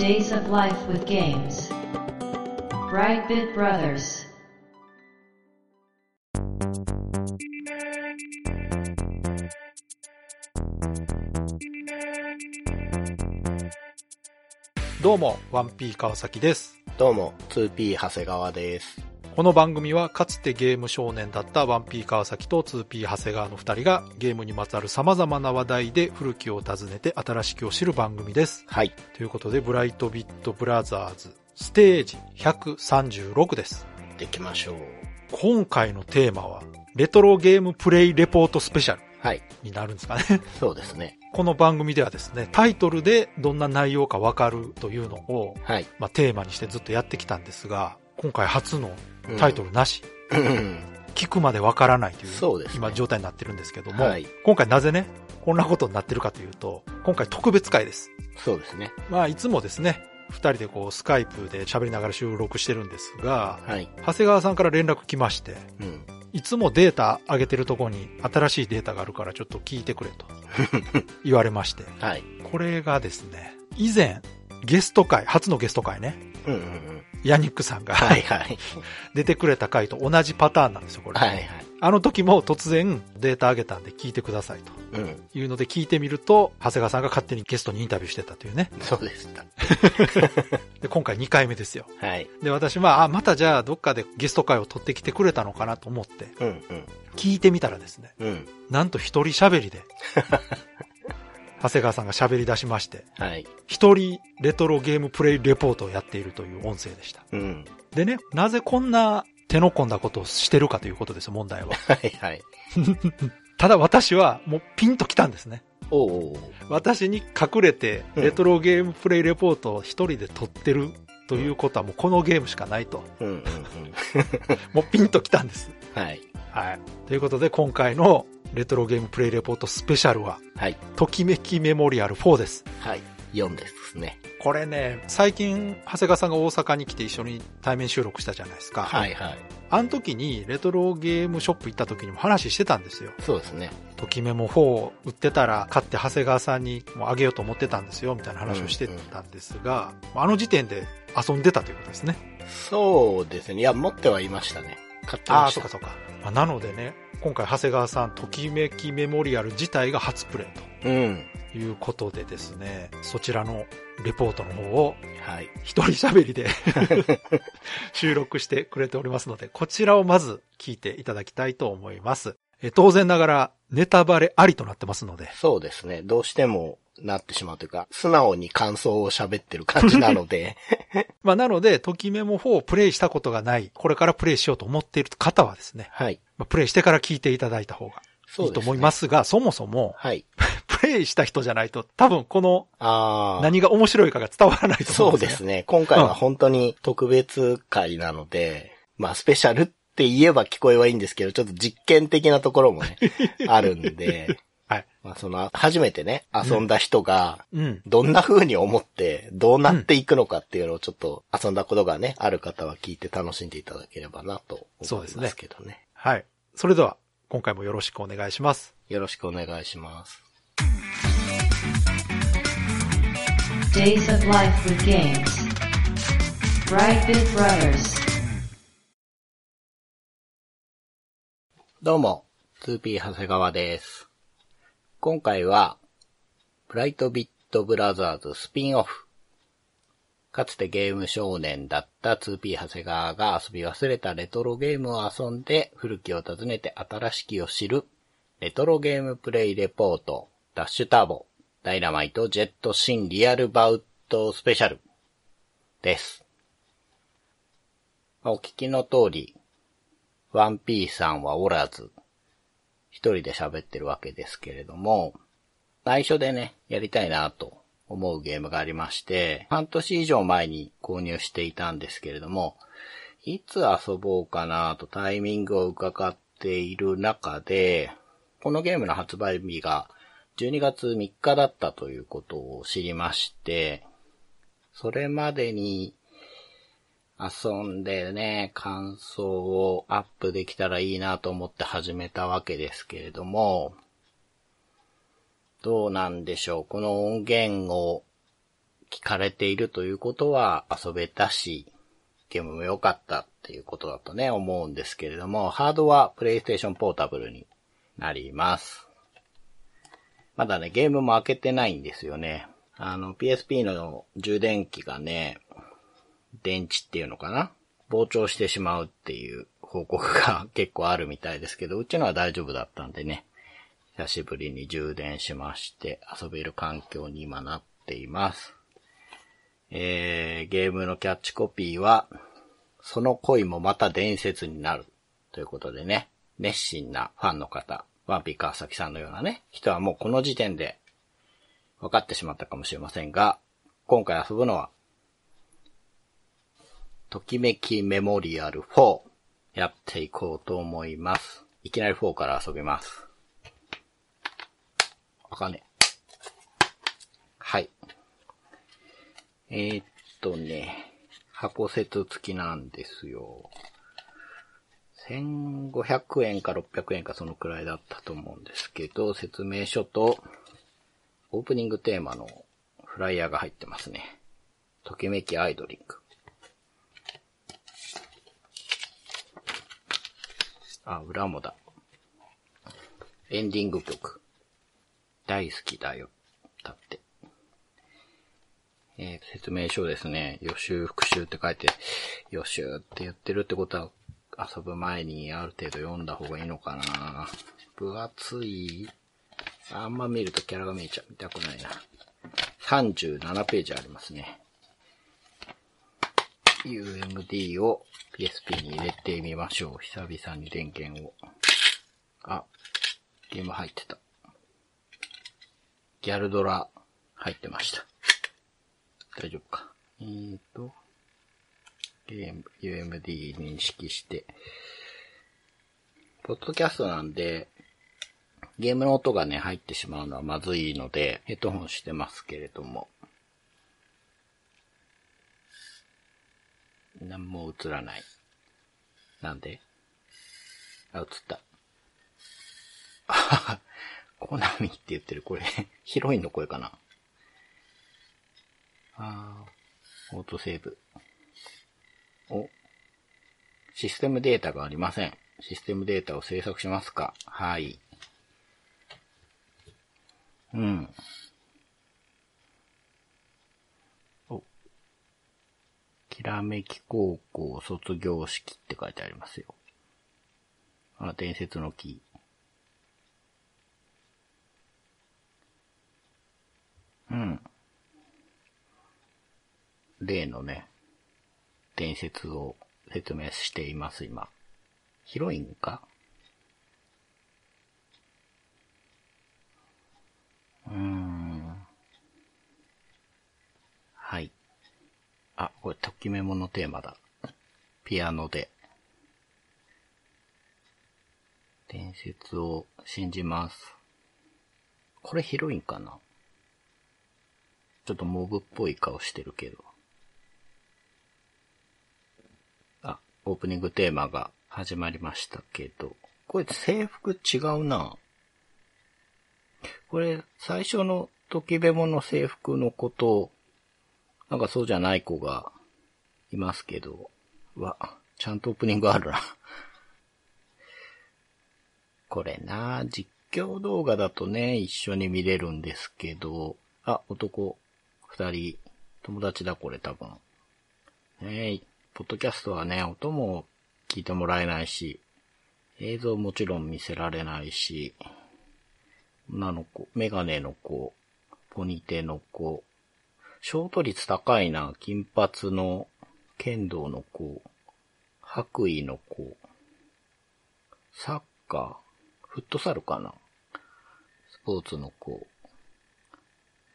Days of Life with Games. Brightbit Brothers. どうも、1P 川崎です。どうも、2P 長谷川です。この番組はかつてゲーム少年だった 1P 川崎と 2P 長谷川の二人がゲームにまつわる様々な話題で古きを訪ねて新しきを知る番組です。はい。ということで、ブライトビットブラザーズステージ136です。できましょう。今回のテーマは、レトロゲームプレイレポートスペシャルはい。になるんですかね。そうですね。この番組ではですね、タイトルでどんな内容かわかるというのを、はい。まあ、テーマにしてずっとやってきたんですが、今回初のタイトルなし、ル。うん。聞くまでわからないというそうですね今状態になってるんですけども、はい。今回なぜね、こんなことになってるかというと、今回特別会です。そうですね。まあ、いつもですね、二人でこう、スカイプで喋りながら収録してるんですが、はい。長谷川さんから連絡来まして、うん。いつもデータ上げてるとこに新しいデータがあるからちょっと聞いてくれと 言われまして、はい。これがですね、以前、ゲスト会、初のゲスト会ね、うんうんうん。ヤニックさんが、はいはい。出てくれた回と同じパターンなんですよ、これ。はいはい。あの時も突然データ上げたんで聞いてくださいとうん。いうので聞いてみると、長谷川さんが勝手にゲストにインタビューしてたというね。そうでした。で、今回2回目ですよ。はい。で、私は、あ、またじゃあどっかでゲスト会を取ってきてくれたのかなと思って、うんうん。聞いてみたらですね、うん。なんと一人喋りで、長谷川さんが喋り出しまして、はい。一人レトロゲームプレイレポートをやっているという音声でした。うん。でね、なぜこんな手の込んだことをしてるかということですよ、問題は。は いはい。ただ私はもうピンときたんですね。おう私に隠れてうんレトロゲームプレイレポートを一人で撮ってるということはもうこのゲームしかないと。うんうんうん。もうピンときたんです。はい。はい。ということで今回のレトロゲームプレイレポートスペシャルは、はい。ときめきメモリアル4です。はい。4ですね。これね、最近、長谷川さんが大阪に来て一緒に対面収録したじゃないですか。はいはい。あの時に、レトロゲームショップ行った時にも話してたんですよ。そうですね。ときメモ4売ってたら買って長谷川さんにもうあげようと思ってたんですよ、みたいな話をしてたんですが、あの時点で遊んでたということですね。そうですね。いや、持ってはいましたね。買ってああ、ました。そうかそうか。まあなのでね、今回長谷川さん、ときめきメモリアル自体が初プレイうん。ということでですね、そちらのレポートの方をはい。一人喋りで 収録してくれておりますので、こちらをまず聞いていただきたいと思います。え当然ながらネタバレありとなってますので、そうですね。どうしてもなってしまうというか、素直に感想を喋ってる感じなので、まあなので、ときメモ4をプレイしたことがない、これからプレイしようと思っている方はですね、はい。まあ、プレイしてから聞いていただいた方がいういと思いますが、そもそも、はい。プレイした人じゃないと多分このああ。何が面白いかが伝わらないと思そううんでよ。ですすね。今回は本当に特別回なので、まあスペシャルって言えば聞こえはいいんですけど、ちょっと実験的なところもね、あるんで、はい。まあその、初めてね、遊んだ人が、うん。どんな風に思って、どうなっていくのかっていうのをちょっと遊んだことがね、ある方は聞いて楽しんでいただければなと思いそうですねますけどね。はい。それでは、今回もよろしくお願いします。よろしくお願いします。Days of Life with Games. Brightbit Brothers. どうも、2P 長谷川です。今回は、ブライトビットブラザーズスピンオフ。かつてゲーム少年だった 2P 長谷川が遊び忘れたレトロゲームを遊んで古きを訪ねて新しきを知るレトロゲームプレイレポートダッシュターボダイナマイトジェットシンリアルバウトスペシャルです。お聞きの通り、1P さんはおらず、一人で喋ってるわけですけれども、内緒でね、やりたいなと思うゲームがありまして、半年以上前に購入していたんですけれども、いつ遊ぼうかなとタイミングを伺っている中で、このゲームの発売日が12月3日だったということを知りまして、それまでに遊んでね、感想をアップできたらいいなと思って始めたわけですけれども、どうなんでしょう。この音源を聞かれているということは遊べたし、ゲームも良かったっていうことだとね、思うんですけれども、ハードは PlayStation Portable になります。まだね、ゲームも開けてないんですよね。あの、PSP の充電器がね、電池っていうのかな？膨張してしまうっていう報告が 結構あるみたいですけど、うちのは大丈夫だったんでね、久しぶりに充電しまして遊べる環境に今なっています。えー、ゲームのキャッチコピーは、その恋もまた伝説になる。ということでね、熱心なファンの方、ワンピー川崎さんのようなね、人はもうこの時点で分かってしまったかもしれませんが、今回遊ぶのは、ときめきメモリアル4やっていこうと思います。いきなり4から遊びます。あかね。はい。えー、っとね、箱説付きなんですよ。1500円か600円かそのくらいだったと思うんですけど、説明書とオープニングテーマのフライヤーが入ってますね。ときめきアイドリング。あ、裏もだ。エンディング曲。大好きだよ。だって。えー、説明書ですね。予習復習って書いて、予習って言ってるってことは、遊ぶ前にある程度読んだ方がいいのかな分厚いあんま見るとキャラが見えちゃう。見たくないな。37ページありますね。UMD を PSP に入れてみましょう。久々に電源を。あ、ゲーム入ってた。ギャルドラ入ってました。大丈夫か。えーと、ゲーム、UMD 認識して、ポッドキャストなんで、ゲームの音がね、入ってしまうのはまずいので、ヘッドホンしてますけれども、何も映らない。なんで？あ、映った。あはは、コナミって言ってる。これ、ヒロインの声かな？あー、オートセーブ。お、システムデータがありません。システムデータを制作しますか？はい。うん。きらめき高校卒業式って書いてありますよ。あ、伝説の木。うん。例のね、伝説を説明しています、今。ヒロインか？うーん。はい。あ、これ、ときメモのテーマだ。ピアノで。伝説を信じます。これヒロインかな？ちょっとモブっぽい顔してるけど。あオープニングテーマが始まりましたけど、これ制服違うな。これ、最初のときべもの制服のこと、なんかそうじゃない子がいますけど、わ、ちゃんとオープニングあるな。これな、実況動画だとね、一緒に見れるんですけど、あ、男、二人、友達だこれ多分。えい、ポッドキャストはね、音も聞いてもらえないし、映像もちろん見せられないし、女の子、メガネの子、ポニテの子、ショート率高いな、金髪の剣道の子、白衣の子、サッカー、フットサルかなスポーツの子、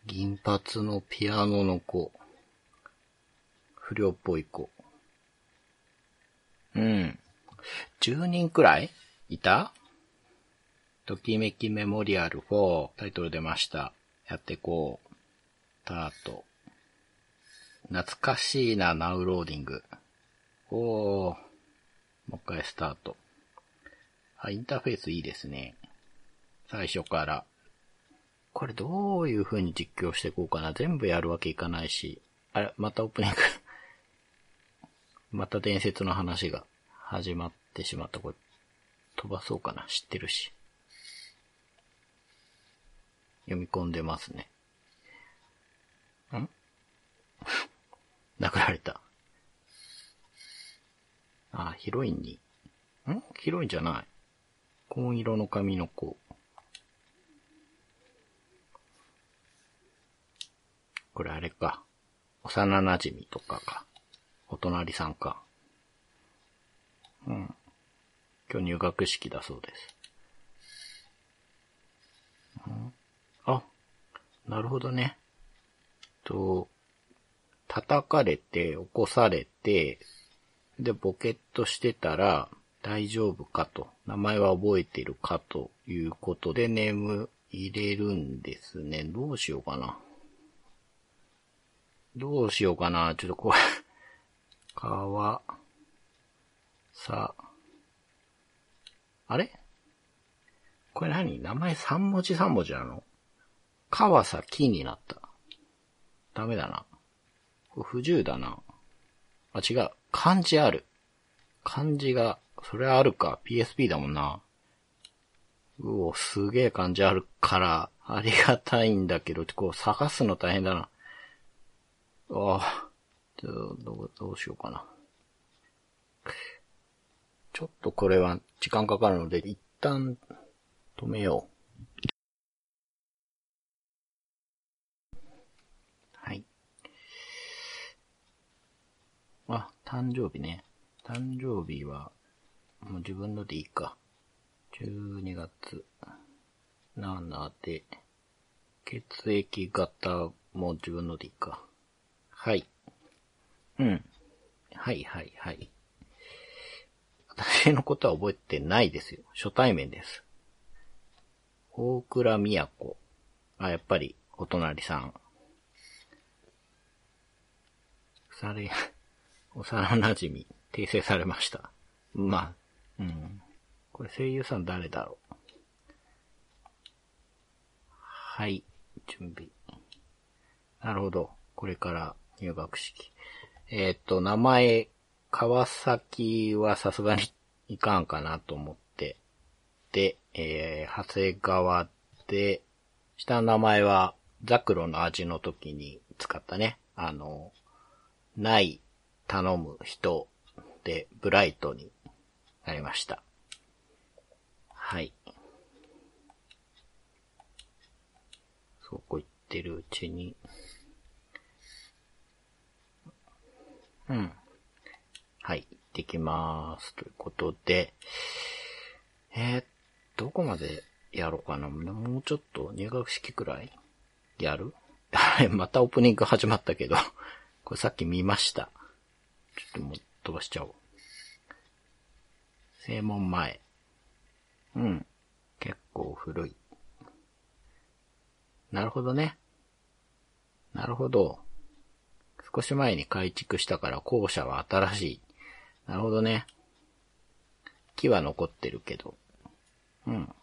銀髪のピアノの子、不良っぽい子、うん。10人くらいいた？ときめきメモリアル4、タイトル出ました。やっていこう。スタート。懐かしいな、ナウローディング。おー。もう一回スタート。あ、インターフェースいいですね。最初から。これどういう風に実況していこうかな。全部やるわけいかないし。あれ、またオープニング。また伝説の話が始まってしまった。これ、飛ばそうかな。知ってるし。読み込んでますね。ん？殴られた。あ、ヒロインに。ん？ヒロインじゃない。紺色の髪の子。これあれか。幼馴染とかか。お隣さんか。うん。今日入学式だそうです。うん、あ、なるほどね。と、叩かれて、起こされて、で、ボケっとしてたら、大丈夫かと。名前は覚えてるかということで、ネーム入れるんですね。どうしようかな。どうしようかな。ちょっとこれ かわ、さ、あれ？これ何？名前3文字3文字なの？川崎になった。ダメだな。これ不自由だな。あ、違う。漢字ある。漢字が、それあるか。PSP だもんな。うお、すげえ漢字あるから、ありがたいんだけど、こう探すの大変だな。ああ、どう、どうしようかな。ちょっとこれは時間かかるので、一旦止めよう。はい。あ、誕生日ね。誕生日は、もう自分のでいいか。12月7で、血液型も自分のでいいか。はい。うん。はいはいはい。私のことは覚えてないですよ。初対面です。大倉宮子。あ、やっぱり、お隣さん。され、幼馴染、訂正されました。まあ、うん。これ声優さん誰だろう。はい、準備。なるほど。これから入学式。えっ、と、名前、川崎はさすがにいかんかなと思って。で、えー、長谷川で、下の名前は、ザクロの味の時に使ったね。あの、ない、頼む人で、ブライトになりました。はい。そうこう言ってるうちに、うん。はい、行ってきまーす。ということで、えー、どこまでやろうかな。もうちょっと入学式くらい？やる？またオープニング始まったけどこれさっき見ました。ちょっともう飛ばしちゃおう。正門前。うん。結構古い。なるほどね。なるほど。少し前に改築したから校舎は新しい。なるほどね。木は残ってるけど。うん。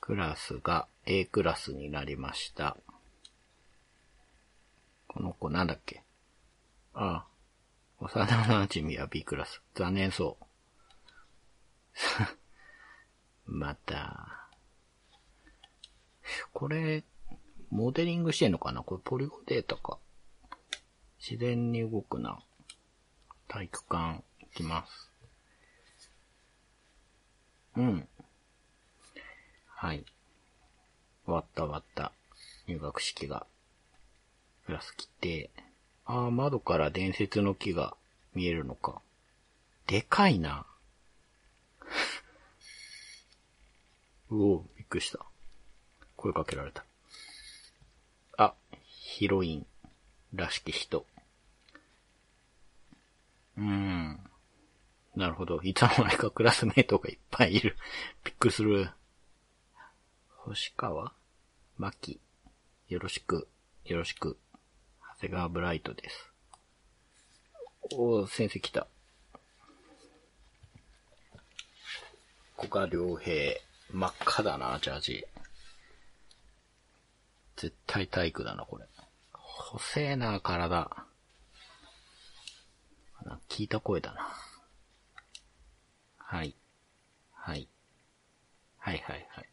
クラスが A クラスになりました。この子なんだっけ？ああ。幼馴染は B クラス。残念そう。また。これ、モデリングしてんのかな？これポリゴデータか。自然に動くな。体育館行きます。うん。はい。終わった終わった。入学式が。クラス来て。ああ、窓から伝説の木が見えるのか。でかいな。うお、びっくりした。声かけられた。あ、ヒロインらしき人。うーん。なるほど。いつの間にかクラスメイトがいっぱいいる。びっくりする。星川？マキ。よろしく。よろしく。長谷川ブライトです。おー、先生来た。古賀良平。真っ赤だな、ジャージ。絶対体育だな、これ。細えな、体。聞いた声だな。はい。はい。はいはいはい。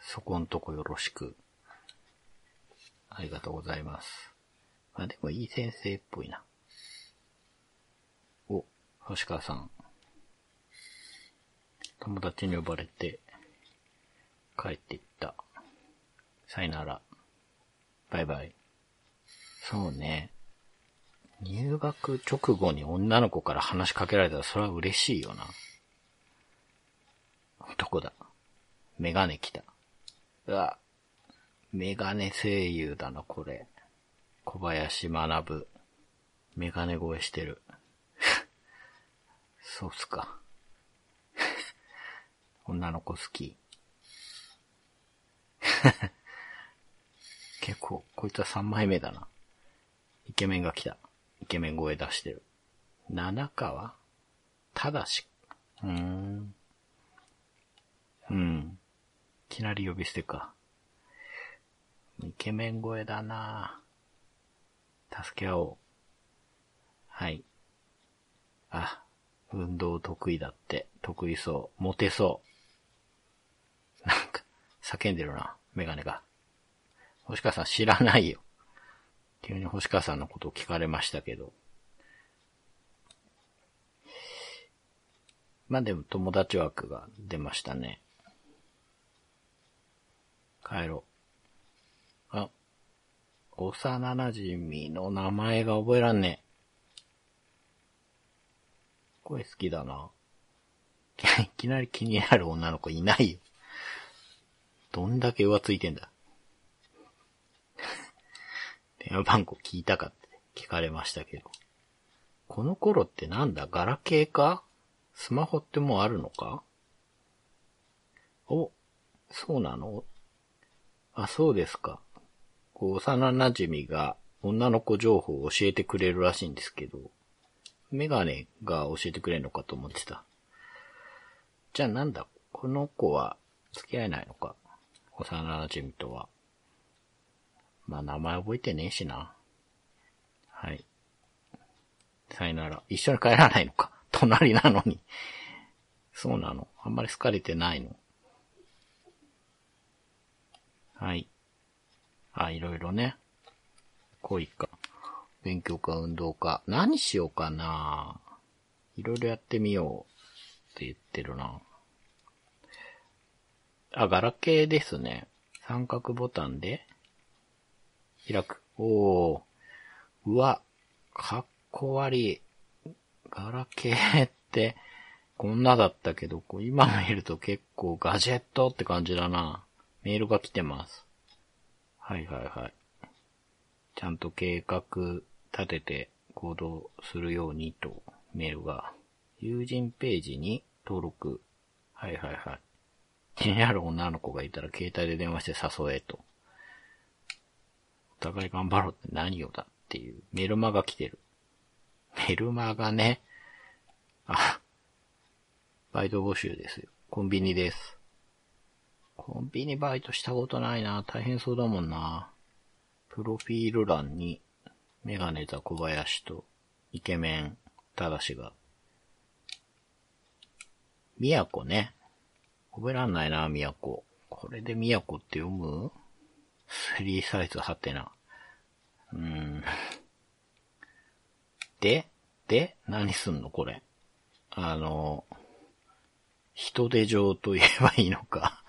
そこんとこよろしく。ありがとうございます。あでもいい先生っぽいな。お、星川さん。友達に呼ばれて、帰っていった。さよなら。バイバイ。そうね。入学直後に女の子から話しかけられたらそれは嬉しいよな。どこだメガネ来た。うわ、メガネ声優だな、これ。小林学。メガネ声してる。そうっすか。女の子好き。結構、こいつは3枚目だな。イケメンが来た。イケメン声出してる。七川？ただし。うーん。うん。いきなり呼び捨てか。イケメン声だな助け合おう。はい。あ、運動得意だって。得意そう。モテそう。なんか、叫んでるな。メガネが。星川さん知らないよ。急に星川さんのことを聞かれましたけど。まあでも友達枠が出ましたね。帰ろう。幼馴染の名前が覚えらんねえ。声好きだな。いきなり気になる女の子いないよ。どんだけ浮ついてんだ。電話番号聞いたかって聞かれましたけど。この頃ってなんだ？ガラケーか？スマホってもうあるのか？お、そうなの？あ、そうですか。こう、幼馴染が女の子情報を教えてくれるらしいんですけど、メガネが教えてくれるのかと思ってた。じゃあなんだ、この子は付き合えないのか？幼馴染とは。まあ名前覚えてねえしな。はい。さよなら。一緒に帰らないのか？隣なのに。そうなの。あんまり好かれてないの。はい。あ、いろいろね。恋か。勉強か運動か。何しようかないろいろやってみようって言ってるな。あ、ガラケーですね。三角ボタンで開く。おー。うわ、かっこ悪い。ガラケーって、こんなだったけど、今見ると結構ガジェットって感じだな。メールが来てます。はいはいはい。ちゃんと計画立てて行動するようにとメールが。友人ページに登録。はいはいはい。気になる女の子がいたら携帯で電話して誘えと。お互い頑張ろうって何をだっていうメルマが来てる。メルマがね、あ、バイト募集ですよ。コンビニです。コンビニバイトしたことないな。大変そうだもんな。プロフィール欄に、メガネザ小林と、イケメン、ただしが。みやこね。覚えらんないな、みやこ。れでみやこって読む？スリーサイズはてな。うん。でで何すんの？これ。あの、人手上と言えばいいのか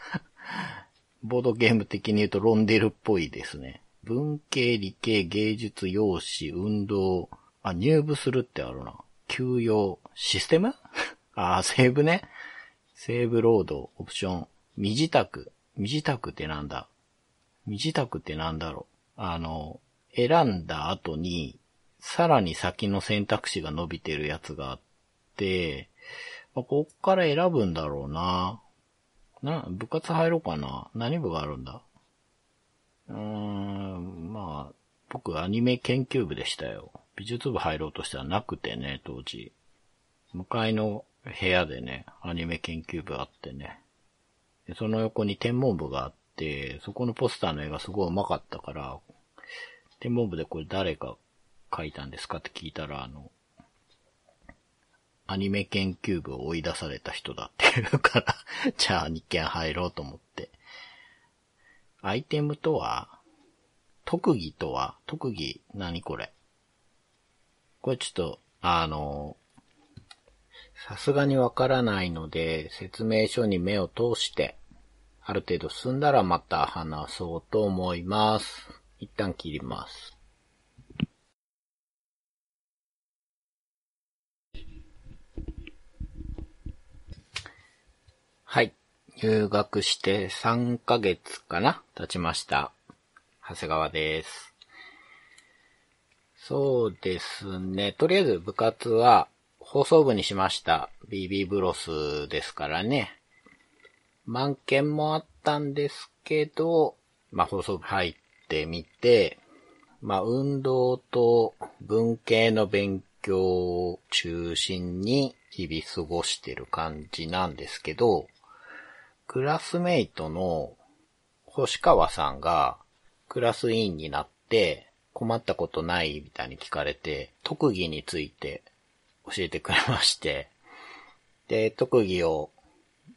ボードゲーム的に言うとロンデルっぽいですね。文系、理系、芸術、用紙、運動、あ、入部するってあるな。休養、システム？あ、セーブね。セーブロード、オプション、身支度。身支度ってなんだ？身支度ってなんだろう？あの、選んだ後に、さらに先の選択肢が伸びてるやつがあって、まあ、こっから選ぶんだろうな。な、部活入ろうかな。何部があるんだ？うーん、まあ、僕アニメ研究部でしたよ。美術部入ろうとしてはなくてね、当時。向かいの部屋でね、アニメ研究部あってね。でその横に天文部があって、そこのポスターの絵がすごい上手かったから、天文部でこれ誰が描いたんですかって聞いたら、あの、アニメ研究部を追い出された人だっていうから、じゃあ日券入ろうと思って。アイテムとは、特技とは、特技、何これ？これちょっと、あの、さすがにわからないので、説明書に目を通して、ある程度進んだらまた話そうと思います。一旦切ります。はい。入学して3ヶ月かな？経ちました。長谷川です。そうですね。とりあえず部活は放送部にしました。BB ブロスですからね。満件もあったんですけど、まあ放送部入ってみて、まあ運動と文系の勉強を中心に日々過ごしてる感じなんですけど、クラスメイトの星川さんがクラス委員になって困ったことないみたいに聞かれて、特技について教えてくれまして、で、特技を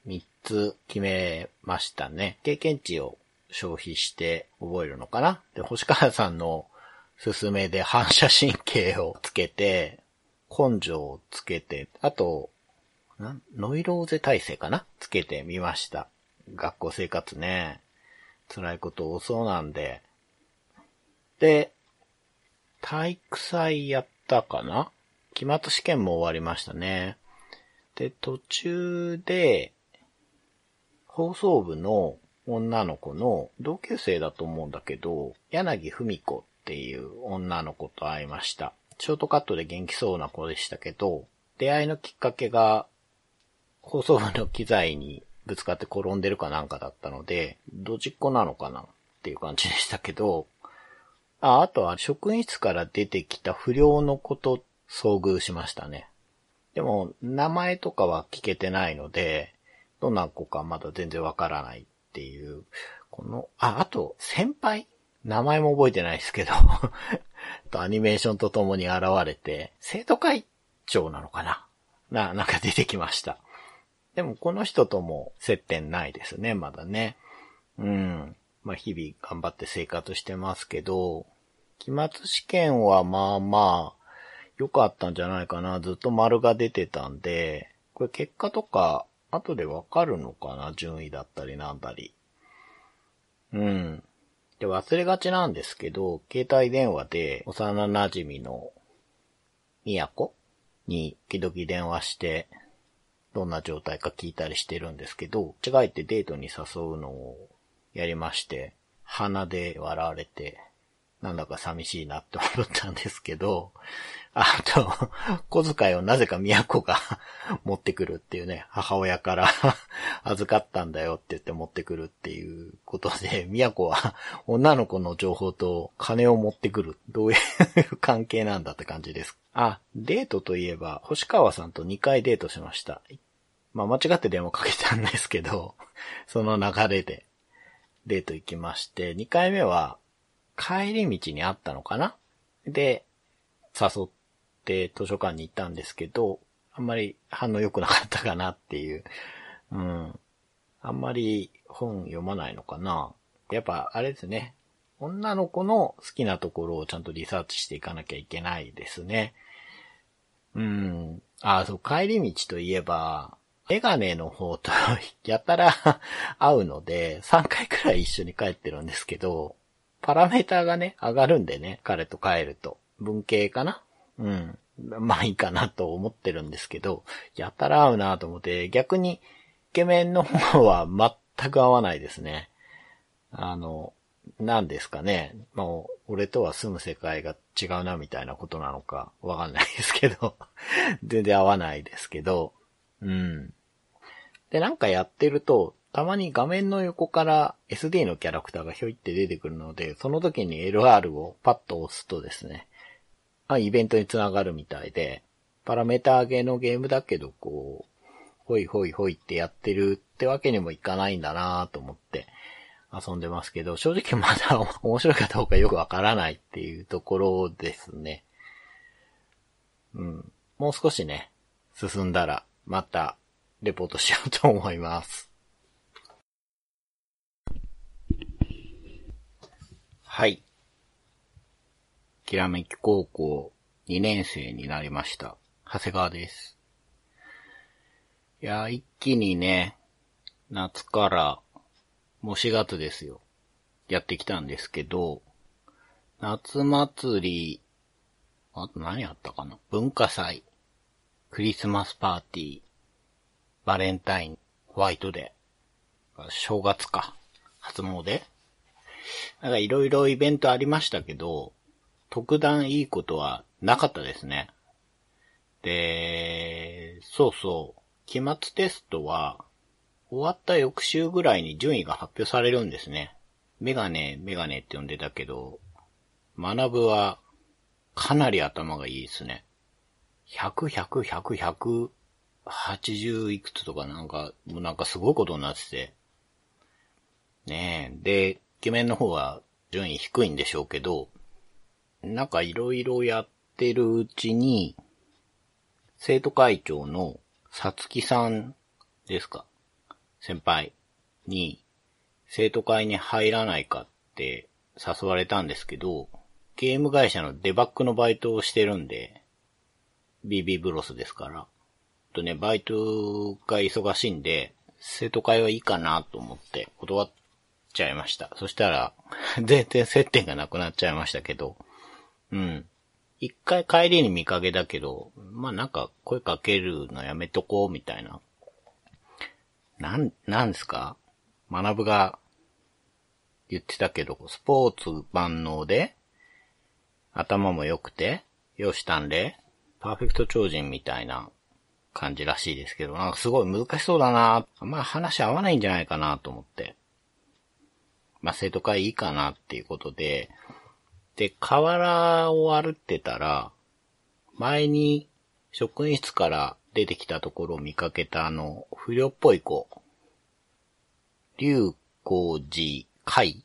3つ決めましたね。経験値を消費して覚えるのかな？で、星川さんの勧めで反射神経をつけて、根性をつけて、あと、ノイローゼ体制かな？つけてみました。学校生活ね。辛いこと多そうなんで。で、体育祭やったかな？期末試験も終わりましたね。で、途中で、放送部の女の子の同級生だと思うんだけど、柳文子っていう女の子と会いました。ショートカットで元気そうな子でしたけど、出会いのきっかけが、放送部の機材にぶつかって転んでるかなんかだったので、ドジっ子なのかなっていう感じでしたけど、あ、あとは職員室から出てきた不良の子と遭遇しましたね。でも、名前とかは聞けてないので、どんな子かまだ全然わからないっていう、この、あ、あと、先輩？名前も覚えてないですけど、とアニメーションとともに現れて、生徒会長なのかな？な、なんか出てきました。でもこの人とも接点ないですね、まだね。うん。まあ日々頑張って生活してますけど、期末試験はまあまあ、良かったんじゃないかな。ずっと丸が出てたんで、これ結果とか、後でわかるのかな順位だったりなんだり。うん。で、忘れがちなんですけど、携帯電話で幼馴染の宮子に時々電話して、どんな状態か聞いたりしてるんですけど、間違えてデートに誘うのをやりまして、鼻で笑われて、なんだか寂しいなって思ったんですけど、あと、小遣いをなぜか都が 持ってくるっていうね、母親から 預かったんだよって言って持ってくるっていうことで、都は女の子の情報と金を持ってくる。どういう関係なんだって感じです。あ、デートといえば、星川さんと2回デートしました。まあ間違って電話かけたんですけど、その流れでデート行きまして、2回目は帰り道にあったのかな？で、誘って図書館に行ったんですけど、あんまり反応良くなかったかなっていう。うん。あんまり本読まないのかな？やっぱあれですね。女の子の好きなところをちゃんとリサーチしていかなきゃいけないですね。うん。あ、そう、帰り道といえば、メガネの方と やたら会うので、3回くらい一緒に帰ってるんですけど、パラメーターがね、上がるんでね、彼と帰ると。文系かな？うん。まあいいかなと思ってるんですけど、やたら合うなと思って、逆に、イケメンの方は全く合わないですね。あの、なんですかね。もう、俺とは住む世界が違うなみたいなことなのかわかんないですけど、全然合わないですけど、うん。で、なんかやってると、たまに画面の横から SD のキャラクターがひょいって出てくるので、その時に LR をパッと押すとですね、あ、イベントにつながるみたいで、パラメータ上げのゲームだけど、こう、ほいほいほいってやってるってわけにもいかないんだなと思って、遊んでますけど、正直まだ 面白いかどうかよくわからないっていうところですね。うん。もう少しね、進んだら、また、レポートしようと思います。はい。きらめき高校2年生になりました。長谷川です。いや、一気にね、夏から、もう4月ですよ。やってきたんですけど、夏祭り、あと何やったかな？文化祭、クリスマスパーティー、バレンタイン、ホワイトデー、正月か、初詣なんかいろいろイベントありましたけど、特段いいことはなかったですね。で、そうそう、期末テストは、終わった翌週ぐらいに順位が発表されるんですね。メガネ、メガネって呼んでたけど、学ぶはかなり頭がいいですね。100、100、100、180いくつとかなんか、もうなんかすごいことになってて。ねえ。で、イケメンの方は順位低いんでしょうけど、なんかいろいろやってるうちに、生徒会長のさつきさんですか？先輩に生徒会に入らないかって誘われたんですけど、ゲーム会社のデバッグのバイトをしてるんで、BB ブロスですから。とね、バイトが忙しいんで、生徒会はいいかなと思って断っちゃいました。そしたら、全然接点がなくなっちゃいましたけど、うん。一回帰りに見かけだけど、まあなんか声かけるのやめとこうみたいな。なん、なんですか？学ぶが言ってたけど、スポーツ万能で、頭も良くて、容姿端麗、パーフェクト超人みたいな感じらしいですけど、なんかすごい難しそうだな。あんま話合わないんじゃないかなと思って。まあ生徒会いいかなっていうことで、で、河原を歩ってたら、前に職員室から出てきたところを見かけたあの、不良っぽい子、竜光寺会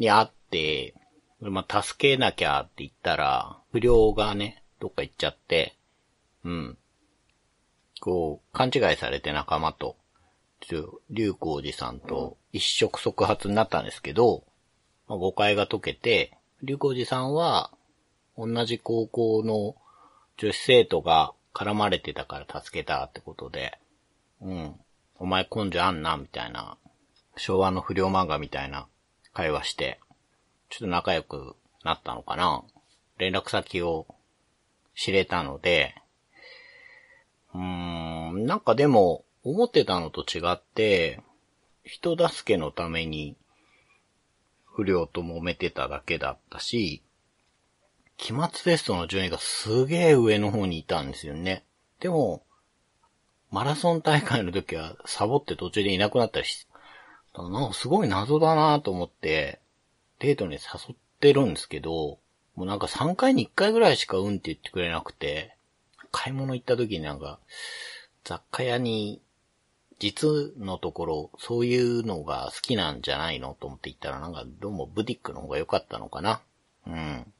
に会って、まあ、助けなきゃって言ったら、不良がね、どっか行っちゃって、うん。こう、勘違いされて仲間と、竜光寺さんと一触即発になったんですけど、まあ、誤解が解けて、竜光寺さんは、同じ高校の女子生徒が絡まれてたから助けたってことで、うん。お前根性あんな、みたいな、昭和の不良漫画みたいな会話して、ちょっと仲良くなったのかな連絡先を知れたので、うーん、なんかでも、思ってたのと違って、人助けのために不良と揉めてただけだったし、期末テストの順位がすげえ上の方にいたんですよね。でも、マラソン大会の時はサボって途中でいなくなったりし、なんかすごい謎だなと思って、デートに誘ってるんですけど、もうなんか3回に1回ぐらいしかうんって言ってくれなくて、買い物行った時になんか、雑貨屋に実のところ、そういうのが好きなんじゃないのと思って行ったら、なんかどうもブティックの方が良かったのかな。うん。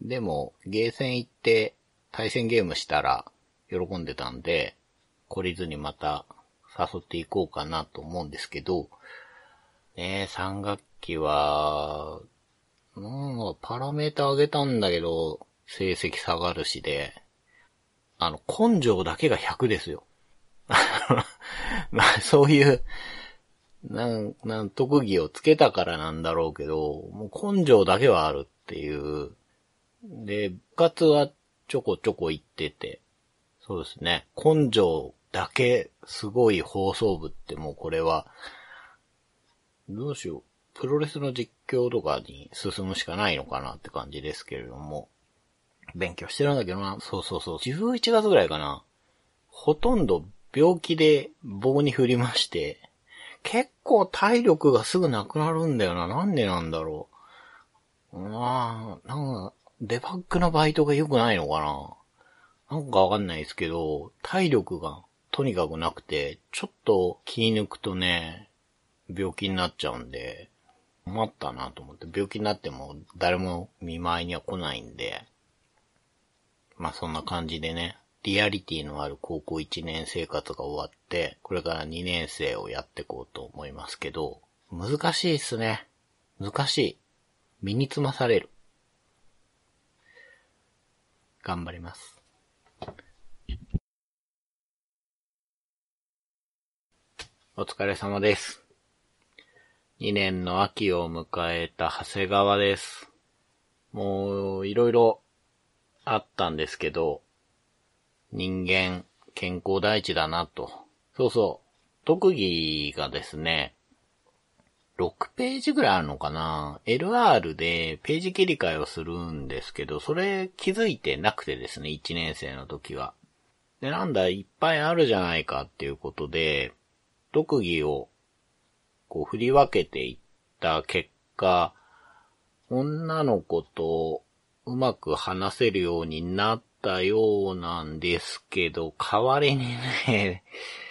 でも、ゲーセン行って対戦ゲームしたら喜んでたんで、懲りずにまた誘っていこうかなと思うんですけど、ねえ、3学期は、うん、パラメータ上げたんだけど、成績下がるしで、あの、根性だけが100ですよ。まあ、そういう、なん、なん、特技をつけたからなんだろうけど、もう根性だけはあるっていう。で、部活はちょこちょこ行ってて、そうですね。根性だけすごい放送部ってもうこれは、どうしよう。プロレスの実況とかに進むしかないのかなって感じですけれども。勉強してるんだけどな。そうそうそう。11月ぐらいかな。ほとんど病気で棒に振りまして、結構体力がすぐなくなるんだよな。なんでなんだろう。まあ、なんか、デバッグのバイトが良くないのかな。なんかわかんないですけど、体力がとにかくなくて、ちょっと気抜くとね、病気になっちゃうんで、困ったなと思って、病気になっても誰も見舞いには来ないんで、まあそんな感じでね、リアリティのある高校1年生活が終わって、これから2年生をやっていこうと思いますけど、難しいっすね。難しい。身につまされる。頑張ります。お疲れ様です。2年の秋を迎えた長谷川です。もう、いろいろあったんですけど、人間、健康第一だなと。そうそう。特技がですね、6ページぐらいあるのかな ?LR でページ切り替えをするんですけど、それ気づいてなくてですね、1年生の時は。で、なんだ、いっぱいあるじゃないかっていうことで、特技をこう振り分けていった結果、女の子とうまく話せるようになったようなんですけど、代わりにね、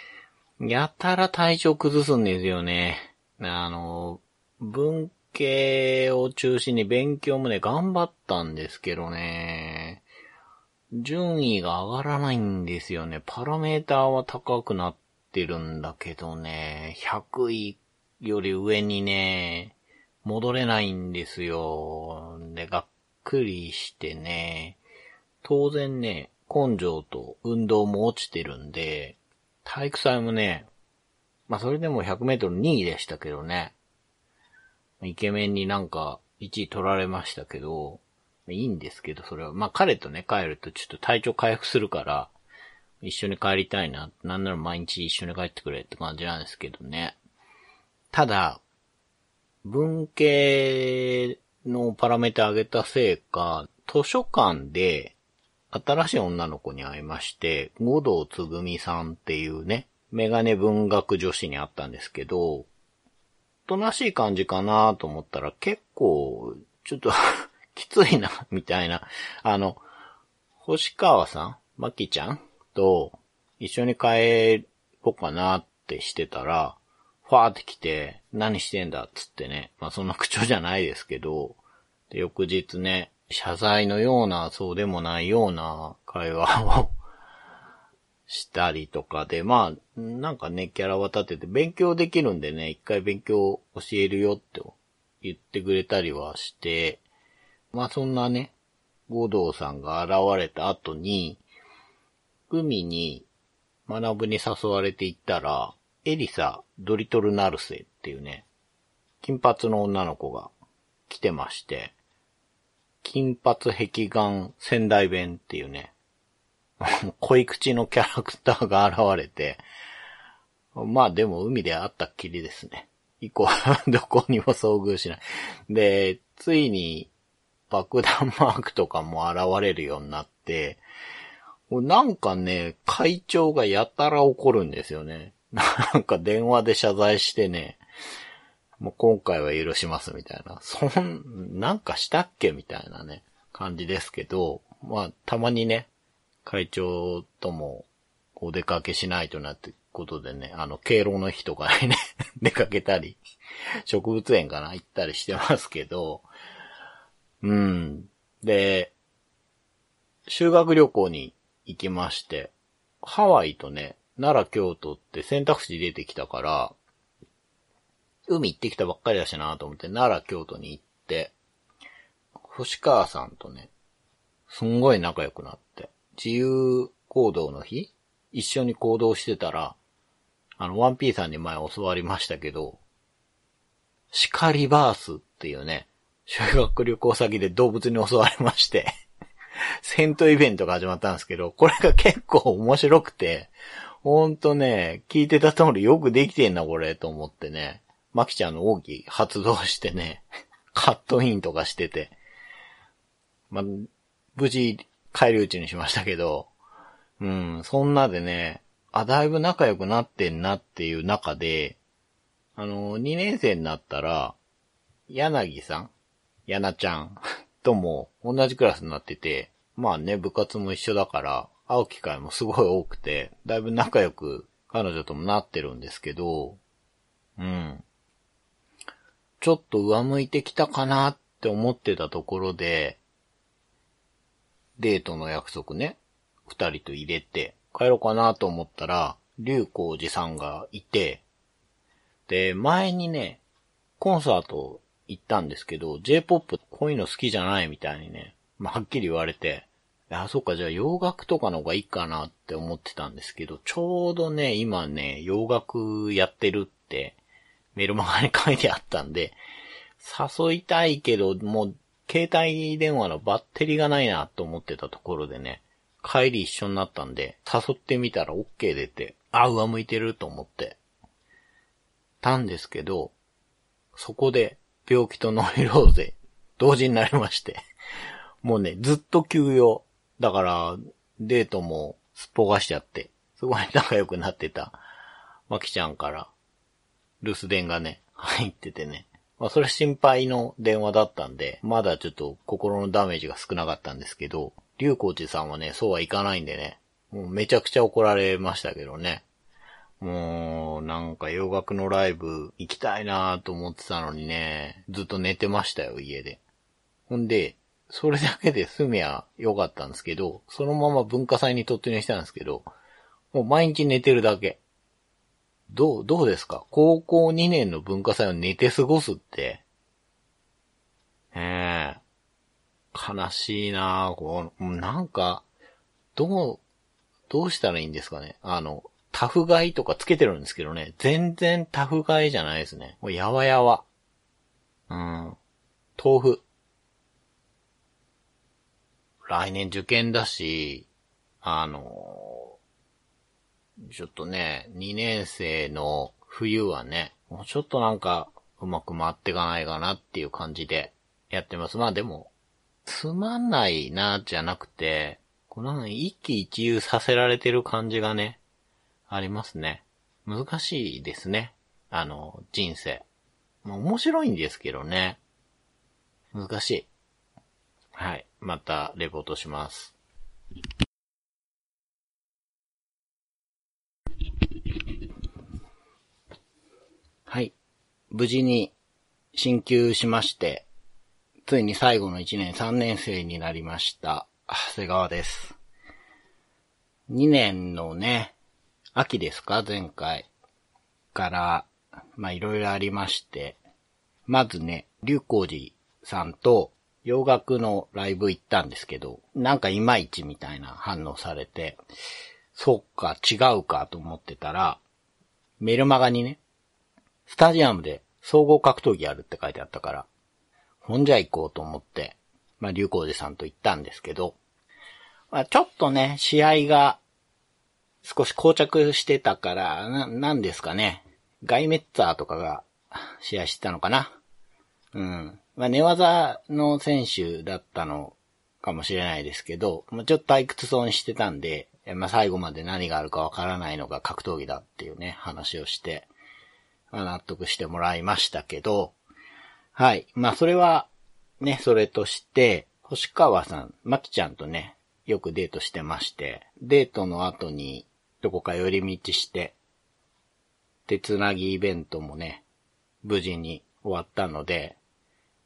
やたら体調崩すんですよね。あの、文系を中心に勉強もね、頑張ったんですけどね、順位が上がらないんですよね。パラメーターは高くなってるんだけどね、100位より上にね、戻れないんですよ。で、がっくりしてね、当然ね、根性と運動も落ちてるんで、体育祭もね、まあそれでも100メートル2位でしたけどね。イケメンになんか1位取られましたけど、いいんですけど、それは。まあ彼とね、帰るとちょっと体調回復するから、一緒に帰りたいな。なんなら毎日一緒に帰ってくれって感じなんですけどね。ただ、文系のパラメータ上げたせいか、図書館で新しい女の子に会いまして、五道つぐみさんっていうね、メガネ文学女子に会ったんですけど、おとなしい感じかなと思ったら結構、ちょっと きついな、みたいな。あの、星川さんまきちゃんと一緒に帰ろうかなってしてたら、ファーって来て、何してんだ？っつってね。まあそんな口調じゃないですけど、で翌日ね、謝罪のような、そうでもないような会話を したりとかで、まあ、なんかね、キャラは立てて勉強できるんでね、一回勉強教えるよって言ってくれたりはして、まあそんなね、五道さんが現れた後に、海に学ぶに誘われて行ったら、エリサ・ドリトル・ナルセっていうね、金髪の女の子が来てまして、金髪壁眼仙台弁っていうね、恋口のキャラクターが現れて、まあでも海で会ったっきりですね。以降、どこにも遭遇しない。で、ついに爆弾マークとかも現れるようになって、なんかね、会長がやたら怒るんですよね。なんか電話で謝罪してね、もう今回は許しますみたいな。そん、なんかしたっけみたいなね、感じですけど、まあ、たまにね、会長ともお出かけしないとなってことでね、あの、敬老の日とかにね 出かけたり、植物園かな行ったりしてますけど、うん。で、修学旅行に行きまして、ハワイとね、奈良、京都って選択肢出てきたから、海行ってきたばっかりだしなと思って、奈良、京都に行って、星川さんとね、すんごい仲良くなって、自由行動の日一緒に行動してたら、あの、ワンピーさんに前教わりましたけど、シカリバースっていうね、修学旅行先で動物に襲われまして 戦闘イベントが始まったんですけど、これが結構面白くて、ほんとね、聞いてた通りよくできてんな、これ、と思ってね。マキちゃんの大きい発動してね、カットインとかしてて。ま、無事、帰り討ちにしましたけど、うん、そんなでね、あ、だいぶ仲良くなってんなっていう中で、あの、2年生になったら、柳さん柳ちゃん とも同じクラスになってて、まあね、部活も一緒だから、会う機会もすごい多くて、だいぶ仲良く彼女ともなってるんですけど、うん。ちょっと上向いてきたかなって思ってたところで、デートの約束ね、二人と入れて、帰ろうかなと思ったら、竜光寺さんがいて、で、前にね、コンサート行ったんですけど、J-POP こういうの好きじゃないみたいにね、まあ、はっきり言われて、あ、そっか、じゃあ洋楽とかの方がいいかなって思ってたんですけど、ちょうどね、今ね、洋楽やってるってメルマガに書いてあったんで、誘いたいけど、もう、携帯電話のバッテリーがないなと思ってたところでね、帰り一緒になったんで、誘ってみたら OK 出て、あ、上向いてると思って、たんですけど、そこで病気とノイローゼ、同時になりまして、もうね、ずっと休養。だから、デートもすっぽがしちゃって、すごい仲良くなってた、まきちゃんから、留守電がね、入っててね。まあ、それ心配の電話だったんで、まだちょっと心のダメージが少なかったんですけど、竜コーチさんはね、そうはいかないんでね、もうめちゃくちゃ怒られましたけどね。もう、なんか洋楽のライブ行きたいなと思ってたのにね、ずっと寝てましたよ、家で。ほんで、それだけで済みゃよかったんですけど、そのまま文化祭に突入したんですけど、もう毎日寝てるだけ。どう、どうですか？高校2年の文化祭を寝て過ごすって。ええ悲しいなぁ。こう、なんか、どう、どうしたらいいんですかね？あの、タフガイとかつけてるんですけどね。全然タフガイじゃないですね。もうやわやわ。うん。豆腐。来年受験だし、あの、ちょっとね、2年生の冬はね、もうちょっとなんか、うまく回っていかないかなっていう感じでやってます。まあでも、つまんないな、じゃなくて、この一喜一憂させられてる感じがね、ありますね。難しいですね。あの、人生。まあ、面白いんですけどね。難しい。はい。また、レポートします。はい。無事に進級しまして、ついに最後の1年3年生になりました。長谷川です。2年のね、秋ですか？前回から、まあいろいろありまして、まずね、竜光寺さんと洋楽のライブ行ったんですけど、なんかいまいちみたいな反応されて、そっか、違うかと思ってたら、メルマガにね、スタジアムで総合格闘技やるって書いてあったから、ほんじゃ行こうと思って、まあ、竜光寺さんと行ったんですけど、まあ、ちょっとね、試合が少し膠着してたから、な、なんですかね。ガイメッツァーとかが試合してたのかな。うん。まあ、寝技の選手だったのかもしれないですけど、まあ、ちょっと退屈そうにしてたんで、まあ、最後まで何があるかわからないのが格闘技だっていうね、話をして、まあ、納得してもらいましたけど、はい。まあ、それは、ね、それとして、星川さん、まきちゃんとね、よくデートしてまして、デートの後に、どこか寄り道して、手つなぎイベントもね、無事に終わったので、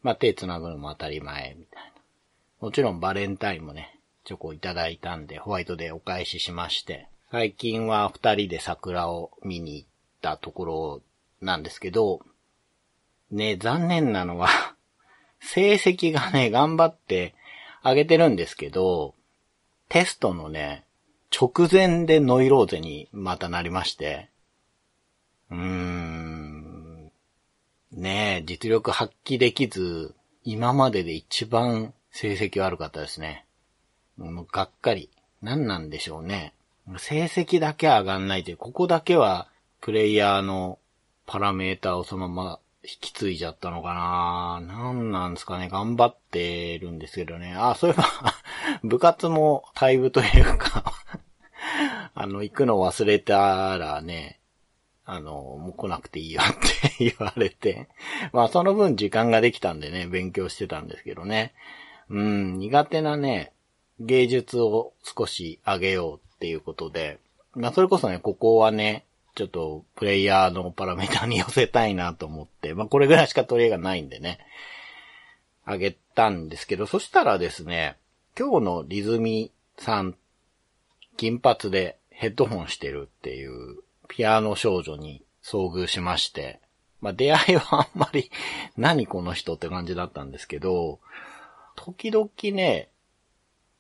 まあ、手つなぐのも当たり前、みたいな。もちろんバレンタインもね、チョコいただいたんで、ホワイトでお返ししまして、最近は二人で桜を見に行ったところなんですけど、ね、残念なのは 成績がね、頑張って上げてるんですけど、テストのね、直前でノイローゼにまたなりまして、うーん、ねえ、実力発揮できず、今までで一番成績悪かったですね。もうがっかり。何なんでしょうね。成績だけ上がんないで、ここだけはプレイヤーのパラメーターをそのまま引き継いじゃったのかな何なんですかね頑張ってるんですけどね。あ、そういえば 部活も退部というか あの、行くの忘れたらね、あの、もう来なくていいよって言われて。まあその分時間ができたんでね、勉強してたんですけどね。うん、苦手なね、芸術を少し上げようっていうことで、まあそれこそね、ここはね、ちょっとプレイヤーのパラメータに寄せたいなと思って、まあこれぐらいしか取り柄がないんでね、あげたんですけど、そしたらですね、今日のリズミさん、金髪でヘッドホンしてるっていうピアノ少女に遭遇しまして、まあ出会いはあんまり 何この人って感じだったんですけど、時々ね、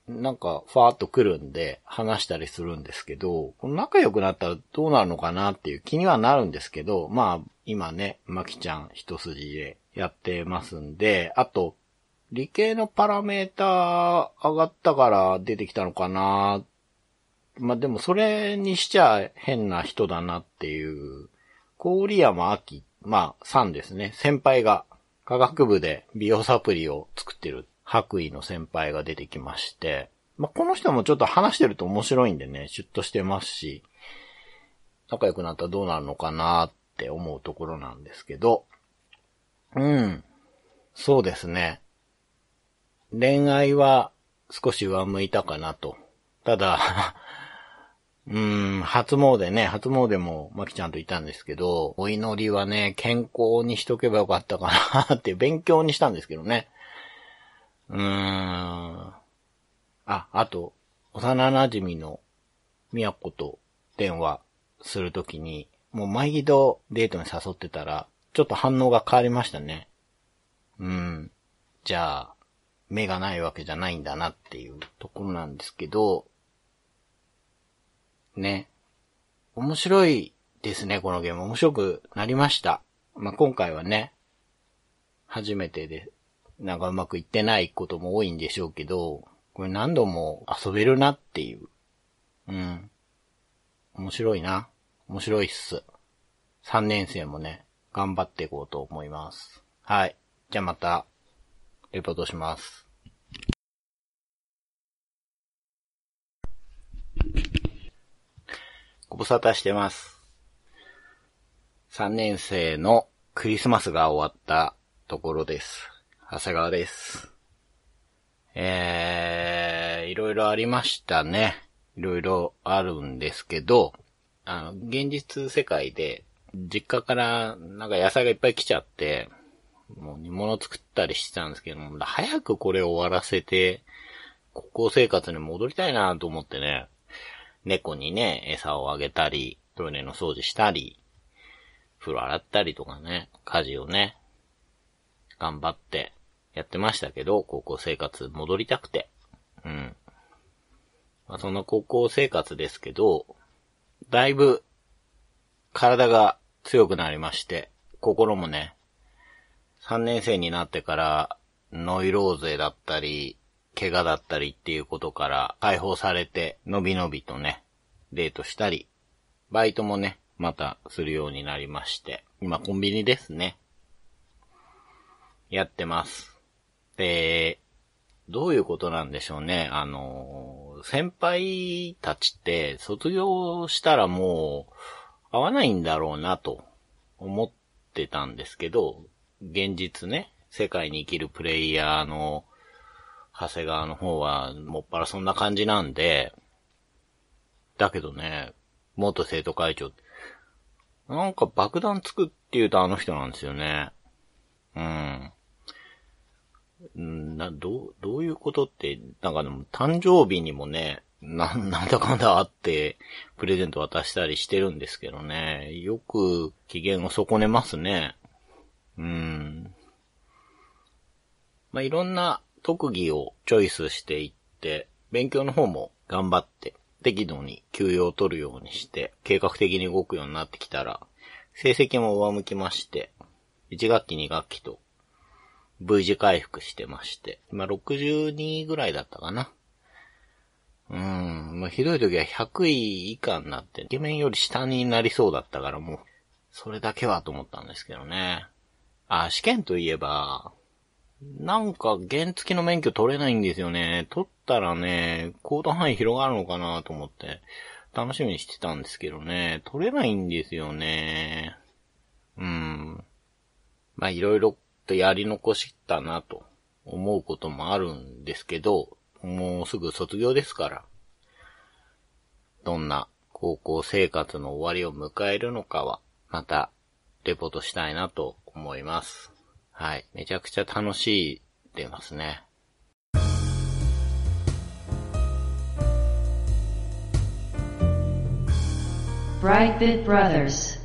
なんか、ファーっと来るんで、話したりするんですけど、この仲良くなったらどうなるのかなっていう気にはなるんですけど、まあ、今ね、まきちゃん一筋でやってますんで、あと、理系のパラメーター上がったから出てきたのかなまあでもそれにしちゃ変な人だなっていう、郡山明、まあ、さんですね。先輩が、科学部で美容サプリを作ってる白衣の先輩が出てきまして、まあ、この人もちょっと話してると面白いんでね、シュッとしてますし、仲良くなったらどうなるのかなって思うところなんですけど、うん。そうですね。恋愛は少し上向いたかなと。ただ、うん、初詣ね、初詣もまきちゃんといたんですけど、お祈りはね、健康にしとけばよかったかなって勉強にしたんですけどね。うーん。あ、あと、幼馴染の宮子と電話するときに、もう毎度デートに誘ってたら、ちょっと反応が変わりましたね。うん。じゃあ、目がないわけじゃないんだなっていうところなんですけど、ね。面白いですね、このゲーム。面白くなりました。まあ、今回はね、初めてで、なんかうまくいってないことも多いんでしょうけど、これ何度も遊べるなっていう。うん。面白いな。面白いっす。3年生もね、頑張っていこうと思います。はい。じゃあまた、レポートします。ご無沙汰してます。3年生のクリスマスが終わったところです。長谷川です。えー、いろいろありましたね。いろいろあるんですけど、あの、現実世界で、実家からなんか野菜がいっぱい来ちゃって、もう煮物作ったりしてたんですけども、早くこれ終わらせて、高校生活に戻りたいなと思ってね、猫にね、餌をあげたり、トイレの掃除したり、風呂洗ったりとかね、家事をね、頑張ってやってましたけど、高校生活戻りたくて。うん。まあ、その高校生活ですけど、だいぶ体が強くなりまして、心もね、3年生になってからノイローゼだったり、怪我だったりっていうことから解放されて、のびのびとね、デートしたり、バイトもね、またするようになりまして、今コンビニですね。やってます。で、どういうことなんでしょうね。あの、先輩たちって卒業したらもう会わないんだろうなと思ってたんですけど、現実ね、世界に生きるプレイヤーの長谷川の方はもっぱらそんな感じなんで、だけどね、元生徒会長、なんか爆弾作って言うとあの人なんですよね。うん。な、どう、どういうことって、なんかでも誕生日にもね、な、なんだかんだあって、プレゼント渡したりしてるんですけどね、よく機嫌を損ねますね。うん。まあ、いろんな特技をチョイスしていって、勉強の方も頑張って、適度に休養を取るようにして、計画的に動くようになってきたら、成績も上向きまして、1学期2学期と V 字回復してまして、今62ぐらいだったかな。うん、まあ、ひどい時は100位以下になって、イケメンより下になりそうだったからもう、それだけはと思ったんですけどね。あ、試験といえば、なんか原付の免許取れないんですよね。取ったらね、行動範囲広がるのかなと思って、楽しみにしてたんですけどね、取れないんですよね。うん。まあ、いろいろとやり残したなと思うこともあるんですけど、もうすぐ卒業ですから、どんな高校生活の終わりを迎えるのかは、また、レポートしたいなと思います。はい。めちゃくちゃ楽しいでますね。Brightbit Brothers.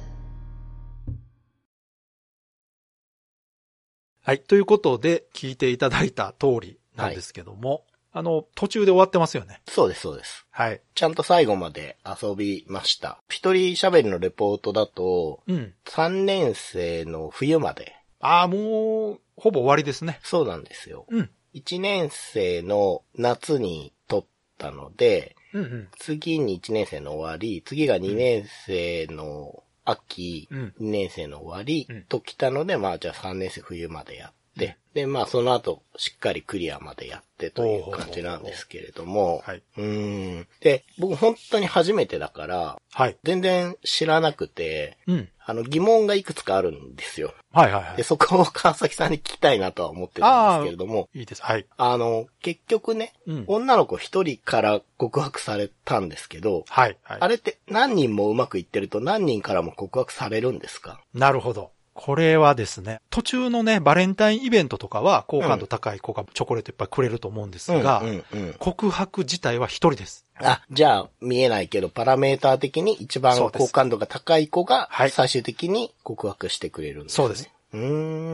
はい。ということで、聞いていただいた通りなんですけども、あの、途中で終わってますよね。そうです、そうです。はい。ちゃんと最後まで遊びました。一人喋りのレポートだと、うん。3年生の冬まで。ああ、もう、ほぼ終わりですね。そうなんですよ。うん。1年生の夏に撮ったので、うんうん。次に1年生の終わり、次が2年生の秋、うん2年生の終わりうんと来たので、まあじゃあ3年生冬までやって、で、まあその後しっかりクリアまでやってという感じなんですけれども、はい。うーん。で、僕本当に初めてだから、はい。全然知らなくて、うん。あの疑問がいくつかあるんですよ。はいはいはいで、。そこを 川崎さんに聞きたいなとは思ってたんですけれども、いいです。はい。あの、結局ね、うん。女の子一人から告白されたんですけど、はい。はい。あれって何人もうまくいってると何人からも告白されるんですか？なるほど。これはですね、途中のね、バレンタインイベントとかは、好感度高い子がチョコレートいっぱいくれると思うんですが、うんうんうん。告白自体は一人です。あ、じゃあ見えないけど、パラメーター的に一番好感度が高い子がはい最終的に告白してくれるんです、ねそうです。。